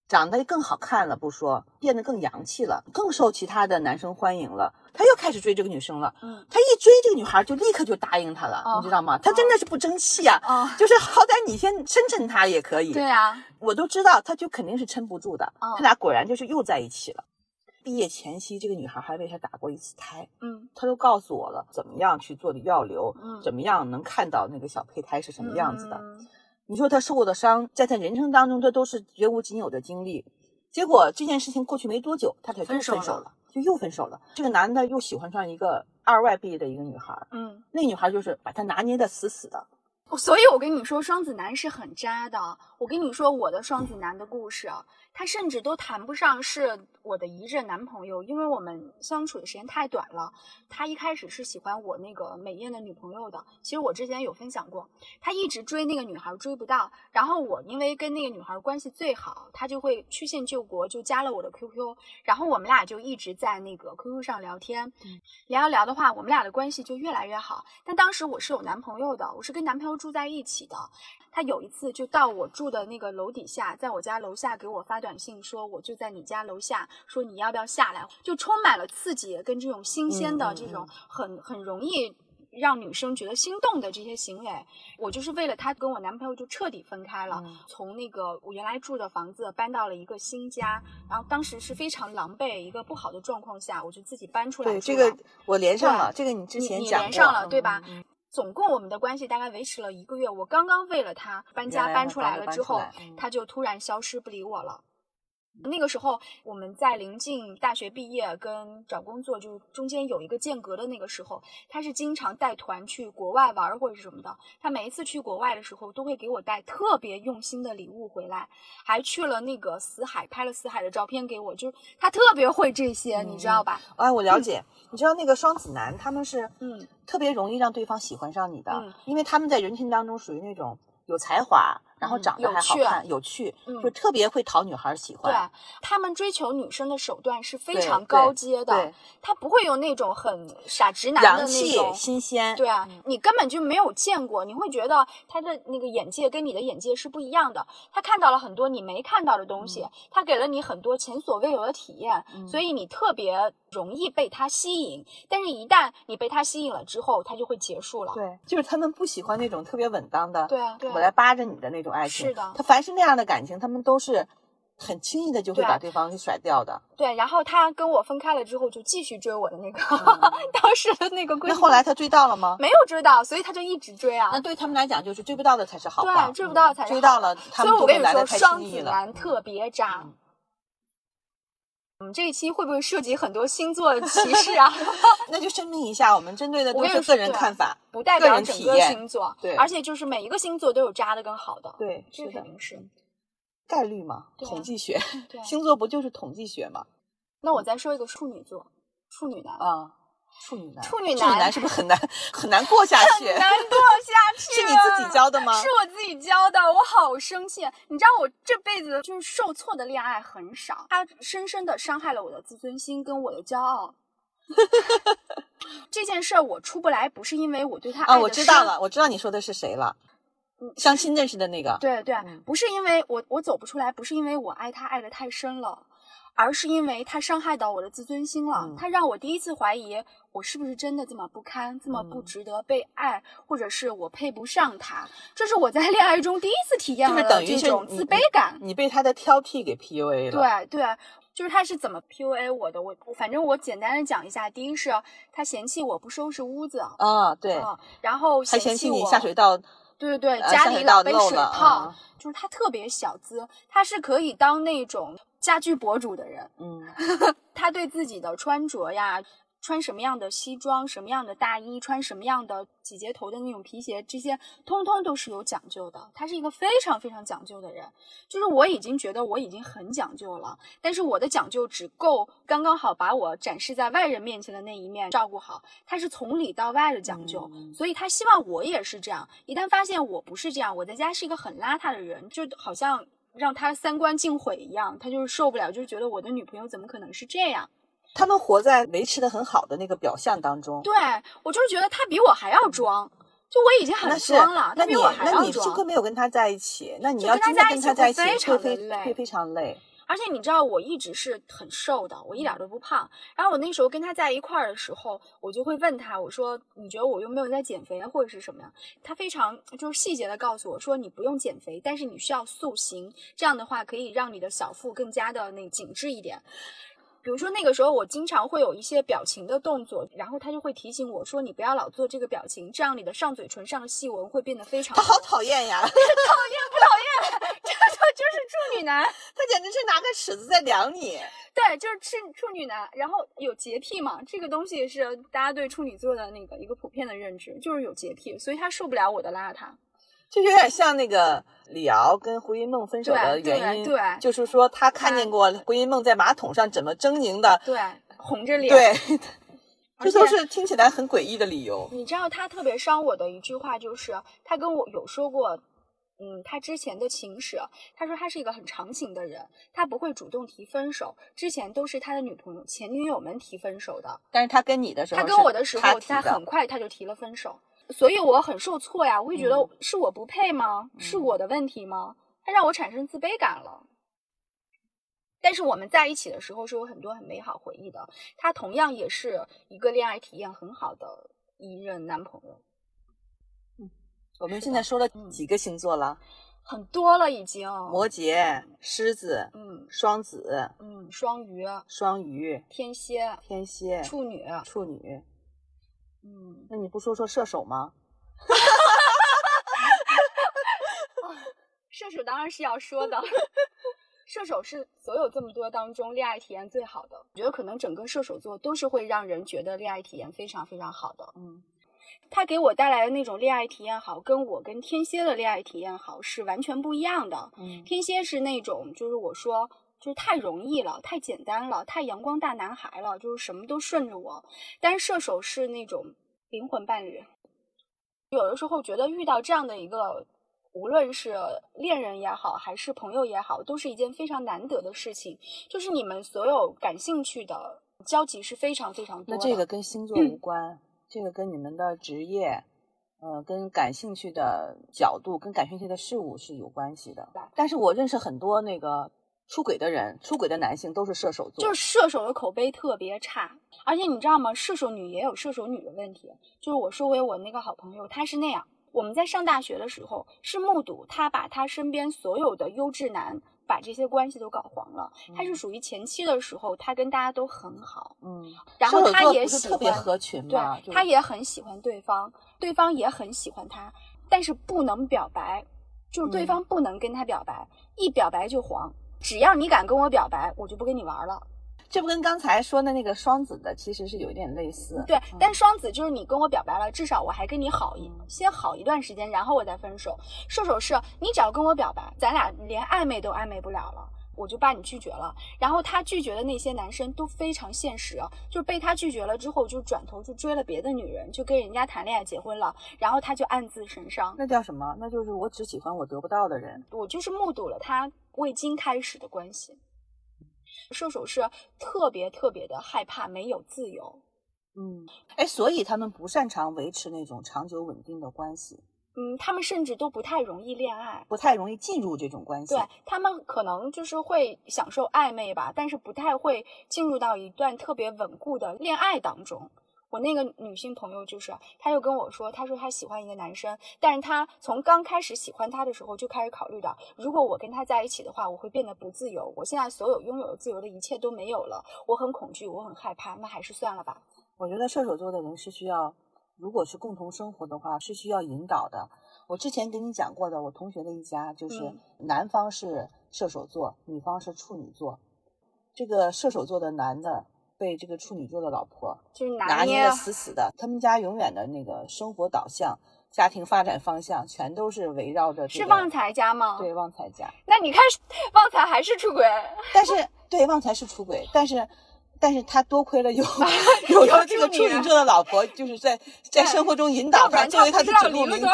长得更好看了不说，变得更洋气了，更受其他的男生欢迎了。他又开始追这个女生了。嗯他一追这个女孩，就立刻就答应他了，哦你知道吗？他真的是不争气啊！哦，就是好歹你先抻抻他也可以。对啊，我都知道，他就肯定是撑不住的。哦他俩果然就是又在一起了。毕业前夕，这个女孩还为他打过一次胎。嗯他都告诉我了，怎么样去做的药流，嗯怎么样能看到那个小胚胎是什么样子的。嗯你说他受过的伤，在他人生当中，这都是绝无仅有的经历。结果这件事情过去没多久，他才分手了分手了，就又分手了。这个男的又喜欢上一个二外毕业的一个女孩，嗯，那女孩就是把他拿捏的死死的。所以我跟你说，双子男是很渣的。我跟你说我的双子男的故事，他甚至都谈不上是我的一任男朋友，因为我们相处的时间太短了。他一开始是喜欢我那个美艳的女朋友的，其实我之前有分享过，他一直追那个女孩追不到，然后我因为跟那个女孩关系最好，他就会曲线救国，就加了我的 QQ，然后我们俩就一直在那个 QQ 上聊天，聊一聊的话，我们俩的关系就越来越好。但当时我是有男朋友的，我是跟男朋友住在一起的。他有一次就到我住的那个楼底下，在我家楼下给我发短信说我就在你家楼下，说你要不要下来？就充满了刺激跟这种新鲜的这种很很容易。让女生觉得心动的这些行为，我就是为了他跟我男朋友就彻底分开了，嗯从那个我原来住的房子搬到了一个新家，然后当时是非常狼狈一个不好的状况下，我就自己搬出来对。这个我连上了，这个你之你你前讲过，连上了嗯对吧？总共我们的关系大概维持了一个月。我刚刚为了他搬家搬出来了之后嗯，他就突然消失不理我了。那个时候我们在临近大学毕业跟找工作，就是中间有一个间隔的那个时候，他是经常带团去国外玩儿或者是什么的。他每一次去国外的时候，都会给我带特别用心的礼物回来，还去了那个死海拍了死海的照片给我，就是他特别会这些，你知道吧？哎，我了解。你知道那个双子男，他们是嗯特别容易让对方喜欢上你的，嗯因为他们在人群当中属于那种有才华，然后嗯长得还好有趣看、有趣，嗯就特别会讨女孩喜欢。对他们追求女生的手段是非常高阶的对，他不会有那种很傻直男的那种。新鲜。对啊，你根本就没有见过，你会觉得他的那个眼界跟你的眼界是不一样的。他看到了很多你没看到的东西，嗯他给了你很多前所未有的体验，所以你特别容易被他吸引。但是，一旦你被他吸引了之后，他就会结束了。对，就是他们不喜欢那种特别稳当的，对啊对啊我来扒着你的那种爱情。是的他凡是那样的感情，他们都是很轻易的就会把对方给甩掉的。对，然后他跟我分开了之后，就继续追我的那个、当时的那个闺蜜。嗯那后来他追到了吗？没有追到，所以他就一直追啊。那对他们来讲，就是追不到的才是好的。对，追不到才是好追到了，他们就所以我跟你说，会来的太双子。男特别渣。嗯我们这一期会不会涉及很多星座歧视啊？那就声明一下，我们针对的都是个人看法。不代表整个星座，对而且就是每一个星座都有渣的跟好的，对，这肯定是。概率嘛，统计学，星座不就是统计学吗？那我再说一个处女座，处女男，啊，处女男，处女处女男男是不是很难很难过下去？很难过下去是你自己教的吗是？我自己教的，我好生气。你知道我这辈子就是受挫的恋爱很少，它深深的伤害了我的自尊心跟我的骄傲。这件事儿我出不来，不是因为我对他爱啊，我知道了，我知道你说的是谁了。相亲认识的那个，对对，嗯不是因为我我走不出来，不是因为我爱他爱的太深了，而是因为他伤害到我的自尊心了。嗯他让我第一次怀疑我是不是真的这么不堪，这么不嗯值得被爱，或者是我配不上他。这是我在恋爱中第一次体验了这种自卑感。你被他的挑剔给 PUA 了。对对，就是他是怎么 PUA 我的？我我反正我简单的讲一下，第一是他嫌弃我不收拾屋子，啊，对，啊，然后还嫌弃你我下水道，对对对，呃家里老被水泡，啊就是他特别小资，他是可以当那种家居博主的人，嗯，他对自己的穿着呀。穿什么样的西装、什么样的大衣、穿什么样的几节头的那种皮鞋，这些通通都是有讲究的。他是一个非常非常讲究的人，就是我已经觉得我已经很讲究了，但是我的讲究只够刚刚好把我展示在外人面前的那一面照顾好。他是从里到外的讲究，所以他希望我也是这样。一旦发现我不是这样，我在家是一个很邋遢的人，就好像让他三观尽毁一样，他就是受不了，就是觉得我的女朋友怎么可能是这样。他们活在维持的很好的那个表象当中。对我就是觉得他比我还要装，就我已经很装了，他比我还要装。那你幸亏没有跟他在一起，那你要真的跟他在一起，会非会非常累。而且你知道，我一直是很瘦的，我一点都不胖。然后我那时候跟他在一块儿的时候，我就会问他，我说：“你觉得我有没有在减肥，或者是什么呀？”他非常就是细节的告诉我说：“你不用减肥，但是你需要塑形，这样的话可以让你的小腹更加的那紧致一点。”比如说那个时候，我经常会有一些表情的动作，然后他就会提醒我说：“你不要老做这个表情，这样你的上嘴唇上的细纹会变得非常……”他好讨厌呀！讨厌不讨厌？这个就是处女男，他简直是拿个尺子在量你。对，就是处处女男，然后有洁癖嘛，这个东西是大家对处女座的那个一个普遍的认知，就是有洁癖，所以他受不了我的邋遢。就有点像那个李敖跟胡因梦分手的原因，对，就是说他看见过胡因梦在马桶上怎么狰狞的，对，红着脸，对，这都是听起来很诡异的理由。你知道他特别伤我的一句话，就是他跟我有说过，嗯，他之前的情史，他说他是一个很长情的人，他不会主动提分手，之前都是他的女朋友、前女友们提分手的，但是他跟你的时候，他跟我的时候，他很快他就提了分手。所以我很受挫呀，我会觉得是我不配吗？是我的问题吗？他让我产生自卑感了。但是我们在一起的时候是有很多很美好回忆的。他同样也是一个恋爱体验很好的一任男朋友。嗯，我们现在说了几个星座了？很多了已经。摩羯、狮子、嗯，双子、嗯，双鱼、双鱼、天蝎、天蝎、处女、处女。嗯，那你不说说射手吗？射手当然是要说的。射手是所有这么多当中恋爱体验最好的，我觉得可能整个射手座都是会让人觉得恋爱体验非常非常好的。嗯，他给我带来的那种恋爱体验好，跟我跟天蝎的恋爱体验好是完全不一样的。嗯，天蝎是那种就是我说。就是太容易了，太简单了，太阳光大男孩了，就是什么都顺着我。但是射手是那种灵魂伴侣，有的时候觉得遇到这样的一个，无论是恋人也好，还是朋友也好，都是一件非常难得的事情。就是你们所有感兴趣的交集是非常非常多。那这个跟星座无关，这个跟你们的职业，呃，跟感兴趣的角度，跟感兴趣的事物是有关系的。但是我认识很多那个。出轨的人，出轨的男性都是射手座，就是射手的口碑特别差。而且你知道吗？射手女也有射手女的问题。就是我说回我那个好朋友，她是那样。我们在上大学的时候，是目睹她把她身边所有的优质男把这些关系都搞黄了。他是属于前期的时候，他跟大家都很好，嗯，然后他也喜欢，特别合群对，他也很喜欢对方，对方也很喜欢他，但是不能表白，就是对方不能跟他表白，一表白就黄。只要你敢跟我表白，我就不跟你玩了。这不跟刚才说的那个双子的其实是有一点类似。对，但双子就是你跟我表白了，至少我还跟你好一先好一段时间，然后我再分手。射手是你只要跟我表白，咱俩连暧昧都暧昧不了了。我就把你拒绝了，然后他拒绝的那些男生都非常现实，就是被他拒绝了之后，就转头去追了别的女人，就跟人家谈恋爱结婚了，然后他就暗自神伤。那叫什么？那就是我只喜欢我得不到的人。我就是目睹了他未经开始的关系。射手是特别特别的害怕没有自由，嗯，哎，所以他们不擅长维持那种长久稳定的关系。嗯，他们甚至都不太容易恋爱，不太容易进入这种关系。对他们可能就是会享受暧昧吧，但是不太会进入到一段特别稳固的恋爱当中。我那个女性朋友就是，她就跟我说，她说她喜欢一个男生，但是她从刚开始喜欢他的时候就开始考虑到，如果我跟他在一起的话，我会变得不自由。我现在所有拥有的自由的一切都没有了，我很恐惧，我很害怕，那还是算了吧。我觉得射手座的人是需要。如果是共同生活的话，是需要引导的。我之前给你讲过的，我同学的一家就是男方是射手座，女方是处女座。这个射手座的男的被这个处女座的老婆就是拿捏的死死的。他们家永远的那个生活导向、家庭发展方向，全都是围绕着、这个、是旺财家吗？对旺财家。那你看，旺财还是出轨，但是对旺财是出轨，但是但是他多亏了有 有他这个处女座的老婆，就是在 在生活中引导他，作为他的指路明灯。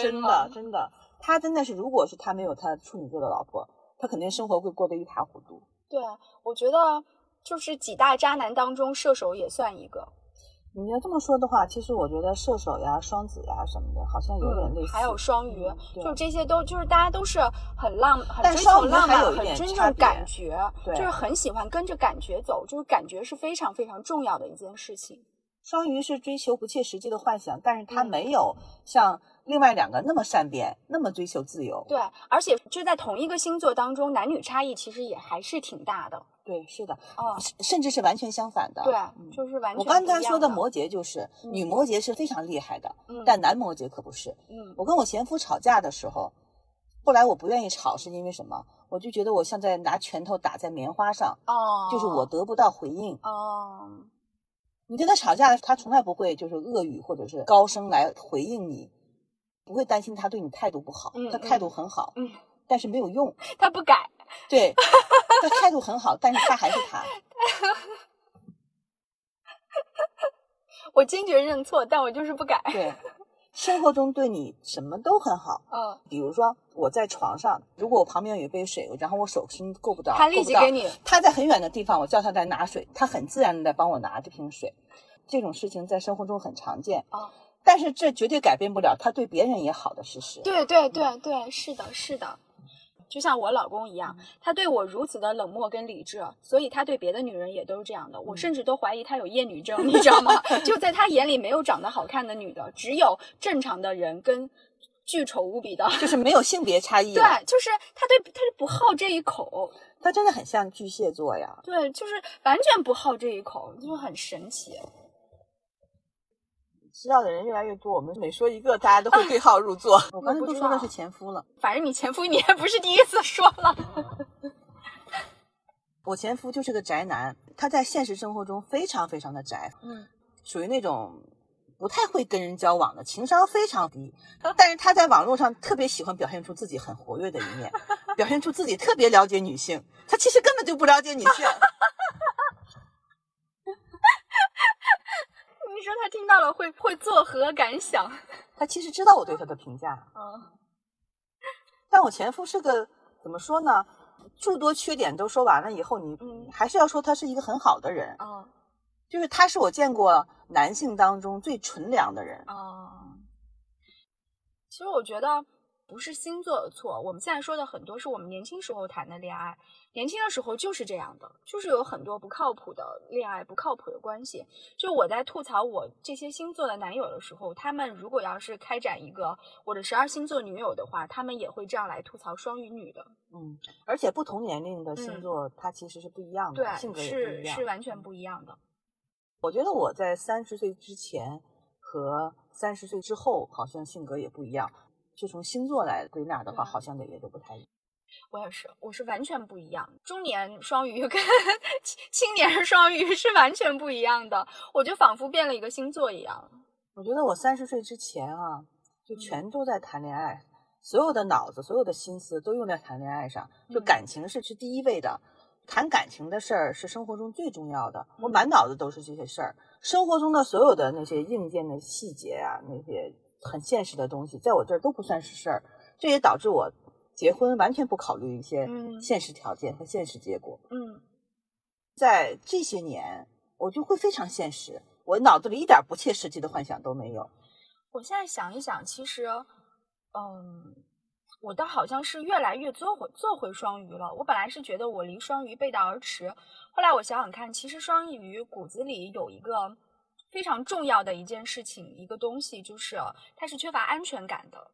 真的真的，他真的是，如果是他没有他处女座的老婆，他肯定生活会过得一塌糊涂。对，我觉得就是几大渣男当中，射手也算一个，你要这么说的话，其实我觉得射手呀、双子呀什么的，好像有点类似。还有双鱼，就这些都就是大家都是很浪，很但追双鱼还求浪漫，很尊重感觉，就是很喜欢跟着感觉走，就是感觉是非常非常重要的一件事情。双鱼是追求不切实际的幻想，但是他嗯没有像另外两个那么善变，那么追求自由。对，而且就在同一个星座当中，男女差异其实也还是挺大的。对，是的，哦，甚甚至是完全相反的。对嗯，就是完全我刚才说的摩羯就是嗯女摩羯是非常厉害的，嗯但男摩羯可不是。嗯我跟我前夫吵架的时候，后来我不愿意吵，是因为什么？我就觉得我像在拿拳头打在棉花上，哦，就是我得不到回应。哦，你跟他吵架，他从来不会就是恶语或者是高声来回应你，不会担心他对你态度不好，嗯他态度很好，嗯，但是没有用。他不改，对，他态度很好，但是他还是他。我坚决认错，但我就是不改。对，生活中对你什么都很好。嗯，比如说我在床上，如果我旁边有一杯水，然后我手心够不着，他立即给你他在很远的地方，我叫他来拿水，他很自然的在帮我拿这瓶水。这种事情在生活中很常见。哦但是这绝对改变不了他对别人也好的事实。对对对对，是的，是的。就像我老公一样，他对我如此的冷漠跟理智，所以他对别的女人也都是这样的。我甚至都怀疑他有厌女症，你知道吗？就在他眼里，没有长得好看的女的，只有正常的人跟巨丑无比的。就是 没有性别差异。对，，就是他对他就不好这一口，他真的很像巨蟹座呀。对，就是完全不好这一口，就很神奇。知道的人越来越多，我们每说一个，大家都会对号入座。我刚才都说的是前夫了，反正你前夫你也不是第一次说了。我前夫就是个宅男，他在现实生活中非常非常的宅，嗯，属于那种不太会跟人交往的，情商非常低。但是他在网络上特别喜欢表现出自己很活跃的一面，表现出自己特别了解女性。他其实根本就不了解女性。你说他听到了会会作何感想？他其实知道我对他的评价，嗯但我前夫是个怎么说呢？诸多缺点都说完了以后，你嗯还是要说他是一个很好的人，嗯就是他是我见过男性当中最纯良的人。哦，其实我觉得不是星座的错，我们现在说的很多是我们年轻时候谈的恋爱，年轻的时候就是这样的，就是有很多不靠谱的恋爱，不靠谱的关系。就我在吐槽我这些星座的男友的时候，他们如果要是开展一个我的十二星座女友的话，他们也会这样来吐槽双鱼女的。嗯，而且不同年龄的星座，它其实是不一样的，对性，格也不是一样。是完全不一样的。我觉得我在三十岁之前和三十岁之后好像性格也不一样。就从星座来归纳的话，嗯好像的也都不太一样。我也是，我是完全不一样。中年双鱼跟 青青年双鱼是完全不一样的，我就仿佛变了一个星座一样。我觉得我三十岁之前啊，就嗯全都在谈恋爱，所有的脑子、所有的心思都用在谈恋爱上，就嗯感情是是第一位的。谈感情的事儿是生活中最重要的，我嗯满脑子都是这些事儿。生活中的所有的那些硬件的细节啊，那些很现实的东西，在我这儿都不算是事儿。这也导致我结婚完全不考虑一些嗯现实条件和现实结果。嗯在这些年，我就会非常现实，我脑子里一点不切实际的幻想都没有。我现在想一想，其实，嗯，我倒好像是越来越做回做回双鱼了。我本来是觉得我离双鱼背道而驰，后来我想想看，其实双鱼骨子里有一个非常重要的一件事情，一个东西，就是它是缺乏安全感的。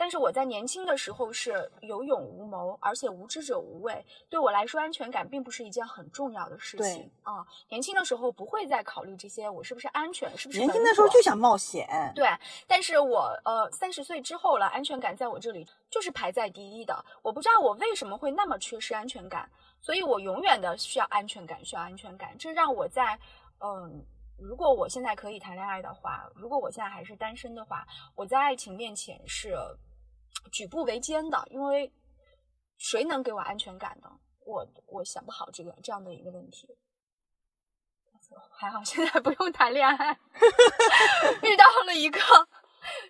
但是我在年轻的时候是有勇无谋，而且无知者无畏。对我来说，安全感并不是一件很重要的事对情啊、年轻的时候不会再考虑这些，我是不是安全，是不是年轻的时候就想冒险，对，但是我呃三十岁之后了，安全感在我这里就是排在第一的。我不知道我为什么会那么缺失安全感，所以我永远的需要安全感，需要安全感。这让我在嗯、如果我现在可以谈恋爱的话，如果我现在还是单身的话，我在爱情面前是举步维艰的，因为谁能给我安全感呢？我我想不好这个这样的一个问题。还好现在不用谈恋爱，遇到了一个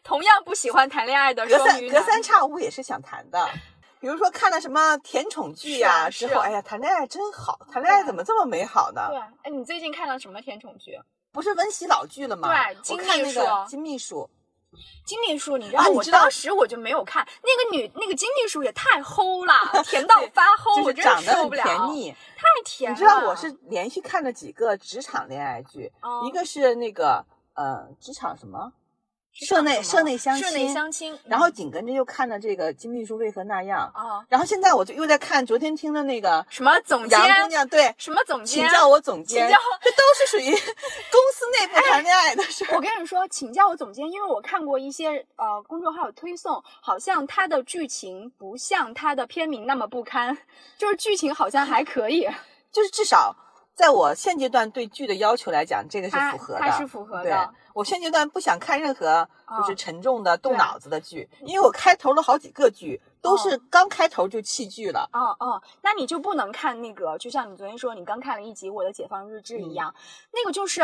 同样不喜欢谈恋爱的隔双鱼男。三隔三差五也是想谈的。比如说看了什么甜宠剧呀、是啊啊之后，哎呀，谈恋爱真好，谈恋爱怎么这么美好呢？对，哎，你最近看了什么甜宠剧？不是温习老剧了吗？对我金秘书看那个金秘书，金秘书，你知道我当时我就没有看那个女那个金秘书也太齁了，甜到发齁，我真长得受不了，甜腻。太甜了。你知道我是连续看了几个职场恋爱剧，哦一个是那个呃职场什么职社内社内相亲，社内相亲，然后嗯紧跟着又看了这个金秘书为何那样，啊然后现在我就又在看昨天听的那个什么总监杨姑娘对。什么总监，请叫我总监，这都是属于公司内部谈恋爱的事儿。我跟你说，请叫我总监，因为我看过一些呃公众号有推送，好像它的剧情不像它的片名那么不堪，就是剧情好像还可以，就是至少在我现阶段对剧的要求来讲，这个是符合的。它是符合对的。我现阶段不想看任何就是哦沉重的、动脑子的剧，因为我开头了好几个剧，都是哦刚开头就弃剧了。哦哦，那你就不能看那个，就像你昨天说你刚看了一集《我的解放日志》嗯一样，那个就是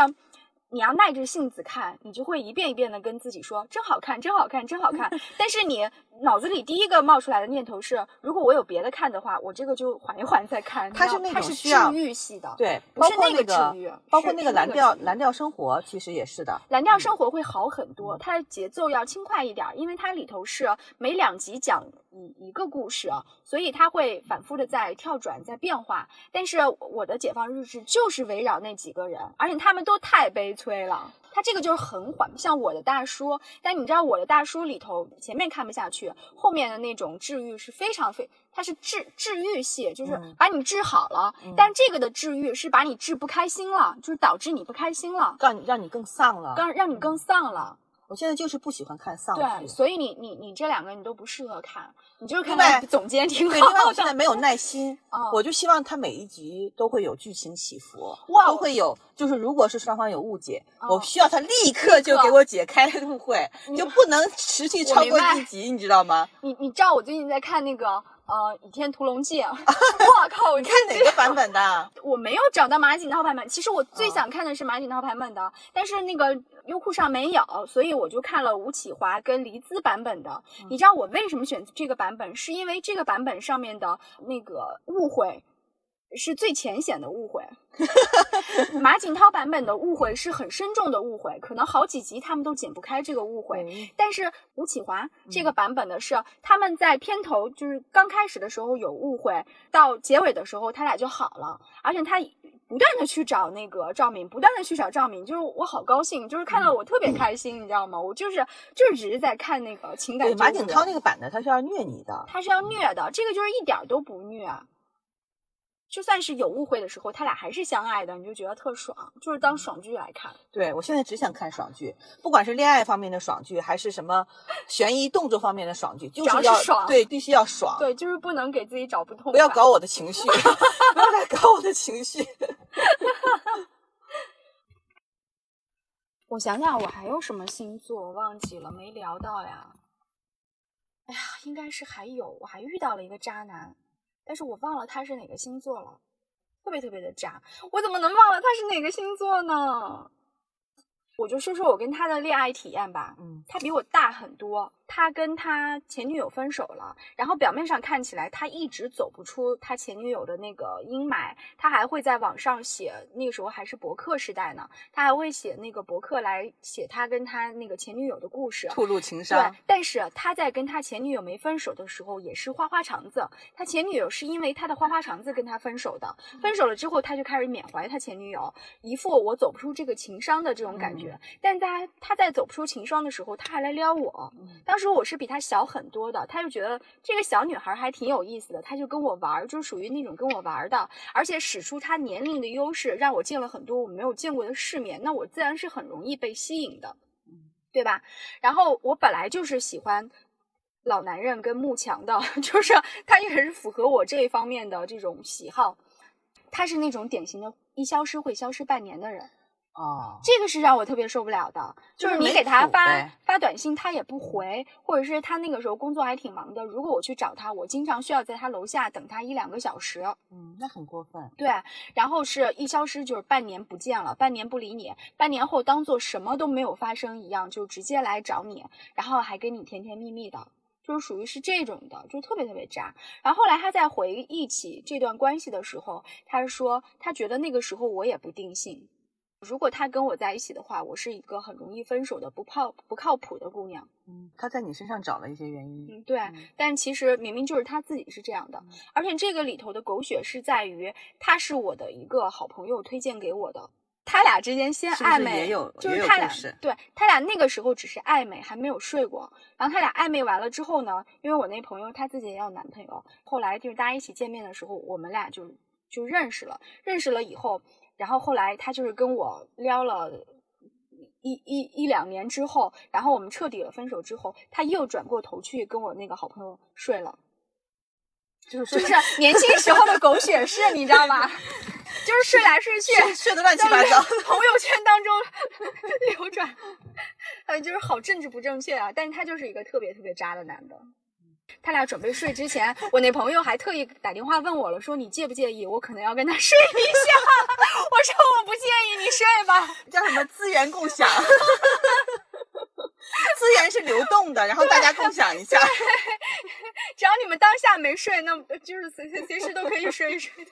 你要耐着性子看，你就会一遍一遍的跟自己说真好看，真好看，真好看。但是你脑子里第一个冒出来的念头是，如果我有别的看的话，我这个就缓一缓再看。它是那你知道它是种治愈系的，对，不包是那个治愈包括那个蓝调蓝调生活，其实也是的。蓝调生活会好很多，它的节奏要轻快一点儿，因为它里头是每两集讲一一个故事，所以它会反复的在跳转，在变化。但是我的解放日志就是围绕那几个人，而且他们都太悲催了。他这个就是很缓，像我的大叔，但你知道我的大叔里头前面看不下去，后面的那种治愈是非常非，它是治治愈系，就是嗯把你治好了。但这个的治愈是把你治不开心了，就是导致你不开心了，让你让你更丧了。让让你更丧了。我现在就是不喜欢看丧对，所以你你你这两个你都不适合看，你就是看总监挺对，另外。我现在没有耐心，哦我就希望他每一集都会有剧情起伏，哇都会有，就是如果是双方有误解，哦我需要他立刻就给我解开误会，就不能持续超过一集，你知道吗？你你知道我最近在看那个呃《倚天屠龙记》，我靠！我你看哪个版本的？我没有找到马景涛版本，其实我最哦想看的是马景涛版本的，但是那个优酷上没有，所以我就看了吴启华跟黎姿版本的。嗯你知道我为什么选这个版本？是因为这个版本上面的那个误会。是最浅显的误会，马景涛版本的误会是很深重的误会，可能好几集他们都解不开这个误会。嗯但是吴启华这个版本的是，他们在片头就是刚开始的时候有误会，到结尾的时候他俩就好了，而且他不断的去找那个赵敏，不断的去找赵敏，就是我好高兴，就是看到我特别开心，你知道吗？我就是就是只是在看那个情感对，马景涛那个版的，他是要虐你的。他是要虐的，这个就是一点儿都不虐。就算是有误会的时候，他俩还是相爱的，你就觉得特爽，就是当爽剧来看。对我现在只想看爽剧，不管是恋爱方面的爽剧，还是什么悬疑动作方面的爽剧，就是要爽对，必须要爽，对，就是不能给自己找不痛快。不要搞我的情绪，不要来搞我的情绪。我想想，我还有什么星座我忘记了，没聊到呀。哎呀，应该是还有，我还遇到了一个渣男，但是我忘了他是哪个星座了，特别特别的渣。我怎么能忘了他是哪个星座呢？我就说说我跟他的恋爱体验吧。嗯，他比我大很多，他跟他前女友分手了，然后表面上看起来他一直走不出他前女友的那个阴霾，他还会在网上写，那个时候还是博客时代呢，他还会写那个博客来写他跟他那个前女友的故事。吐露情伤对。，但是他在跟他前女友没分手的时候也是花花肠子，他前女友是因为他的花花肠子跟他分手的，分手了之后他就开始缅怀他前女友，一副我走不出这个情伤的这种感觉。但在他他在走不出情伤的时候，他还来撩我，当当时我是比他小很多的，他就觉得这个小女孩还挺有意思的，他就跟我玩儿，就是属于那种跟我玩儿的，而且使出他年龄的优势，让我见了很多我没有见过的世面，那我自然是很容易被吸引的，对吧？然后我本来就是喜欢老男人跟慕强的，就是他也是符合我这一方面的这种喜好。他是那种典型的，一消失会消失半年的人，哦，这个是让我特别受不了的。就就是是你给他发发短信，他也不回，或者是他那个时候工作还挺忙的。如果我去找他，我经常需要在他楼下等他一两个小时。嗯，那很过分。对，然后是一消失就是半年不见了，半年不理你，半年后当做什么都没有发生一样，就直接来找你，然后还跟你甜甜蜜蜜的，就是属于是这种的，就特别特别渣。然后后来他在回忆起这段关系的时候，他说他觉得那个时候我也不定性，如果他跟我在一起的话，我是一个很容易分手的不靠不靠谱的姑娘。嗯，他在你身上找了一些原因。嗯，对，但其实明明就是他自己是这样的，嗯而且这个里头的狗血是在于，他是我的一个好朋友推荐给我的，他俩之间先暧昧，也有就是他俩对他俩那个时候只是暧昧，还没有睡过。然后他俩暧昧完了之后呢，因为我那朋友他自己也有男朋友，后来就是大家一起见面的时候，我们俩就就认识了，认识了以后，然后后来他就是跟我撩了。一一一两年之后，然后我们彻底了分手之后，他又转过头去跟我那个好朋友睡了，就是就是年轻时候的狗血 事，你知道吗？就是睡来睡去，睡睡得乱七八糟。朋友圈当中流转，呃，就是好政治不正确啊！但是他就是一个特别特别渣的男的。他俩准备睡之前，我那朋友还特意打电话问我了，说你介不介意？我可能要跟他睡一下。我说我不介意，你睡吧。叫什么资源共享？资源是流动的，然后大家共享一下。只要你们当下没睡，那就是随随随时都可以睡一睡的。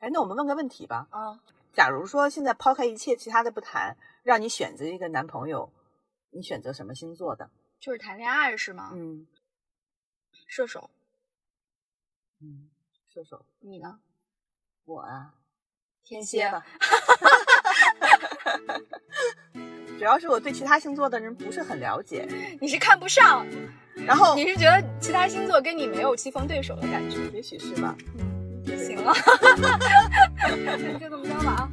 哎，那我们问个问题吧。啊，假如说现在抛开一切其他的不谈，让你选择一个男朋友，你选择什么星座的？就是谈恋爱是吗？嗯射手，嗯，射手，你呢？我啊，天蝎吧。主要是我对其他星座的人不是很了解，你是看不上，然后你是觉得其他星座跟你没有棋逢对手的感觉？也许是吧。嗯行了，就这么着吧啊。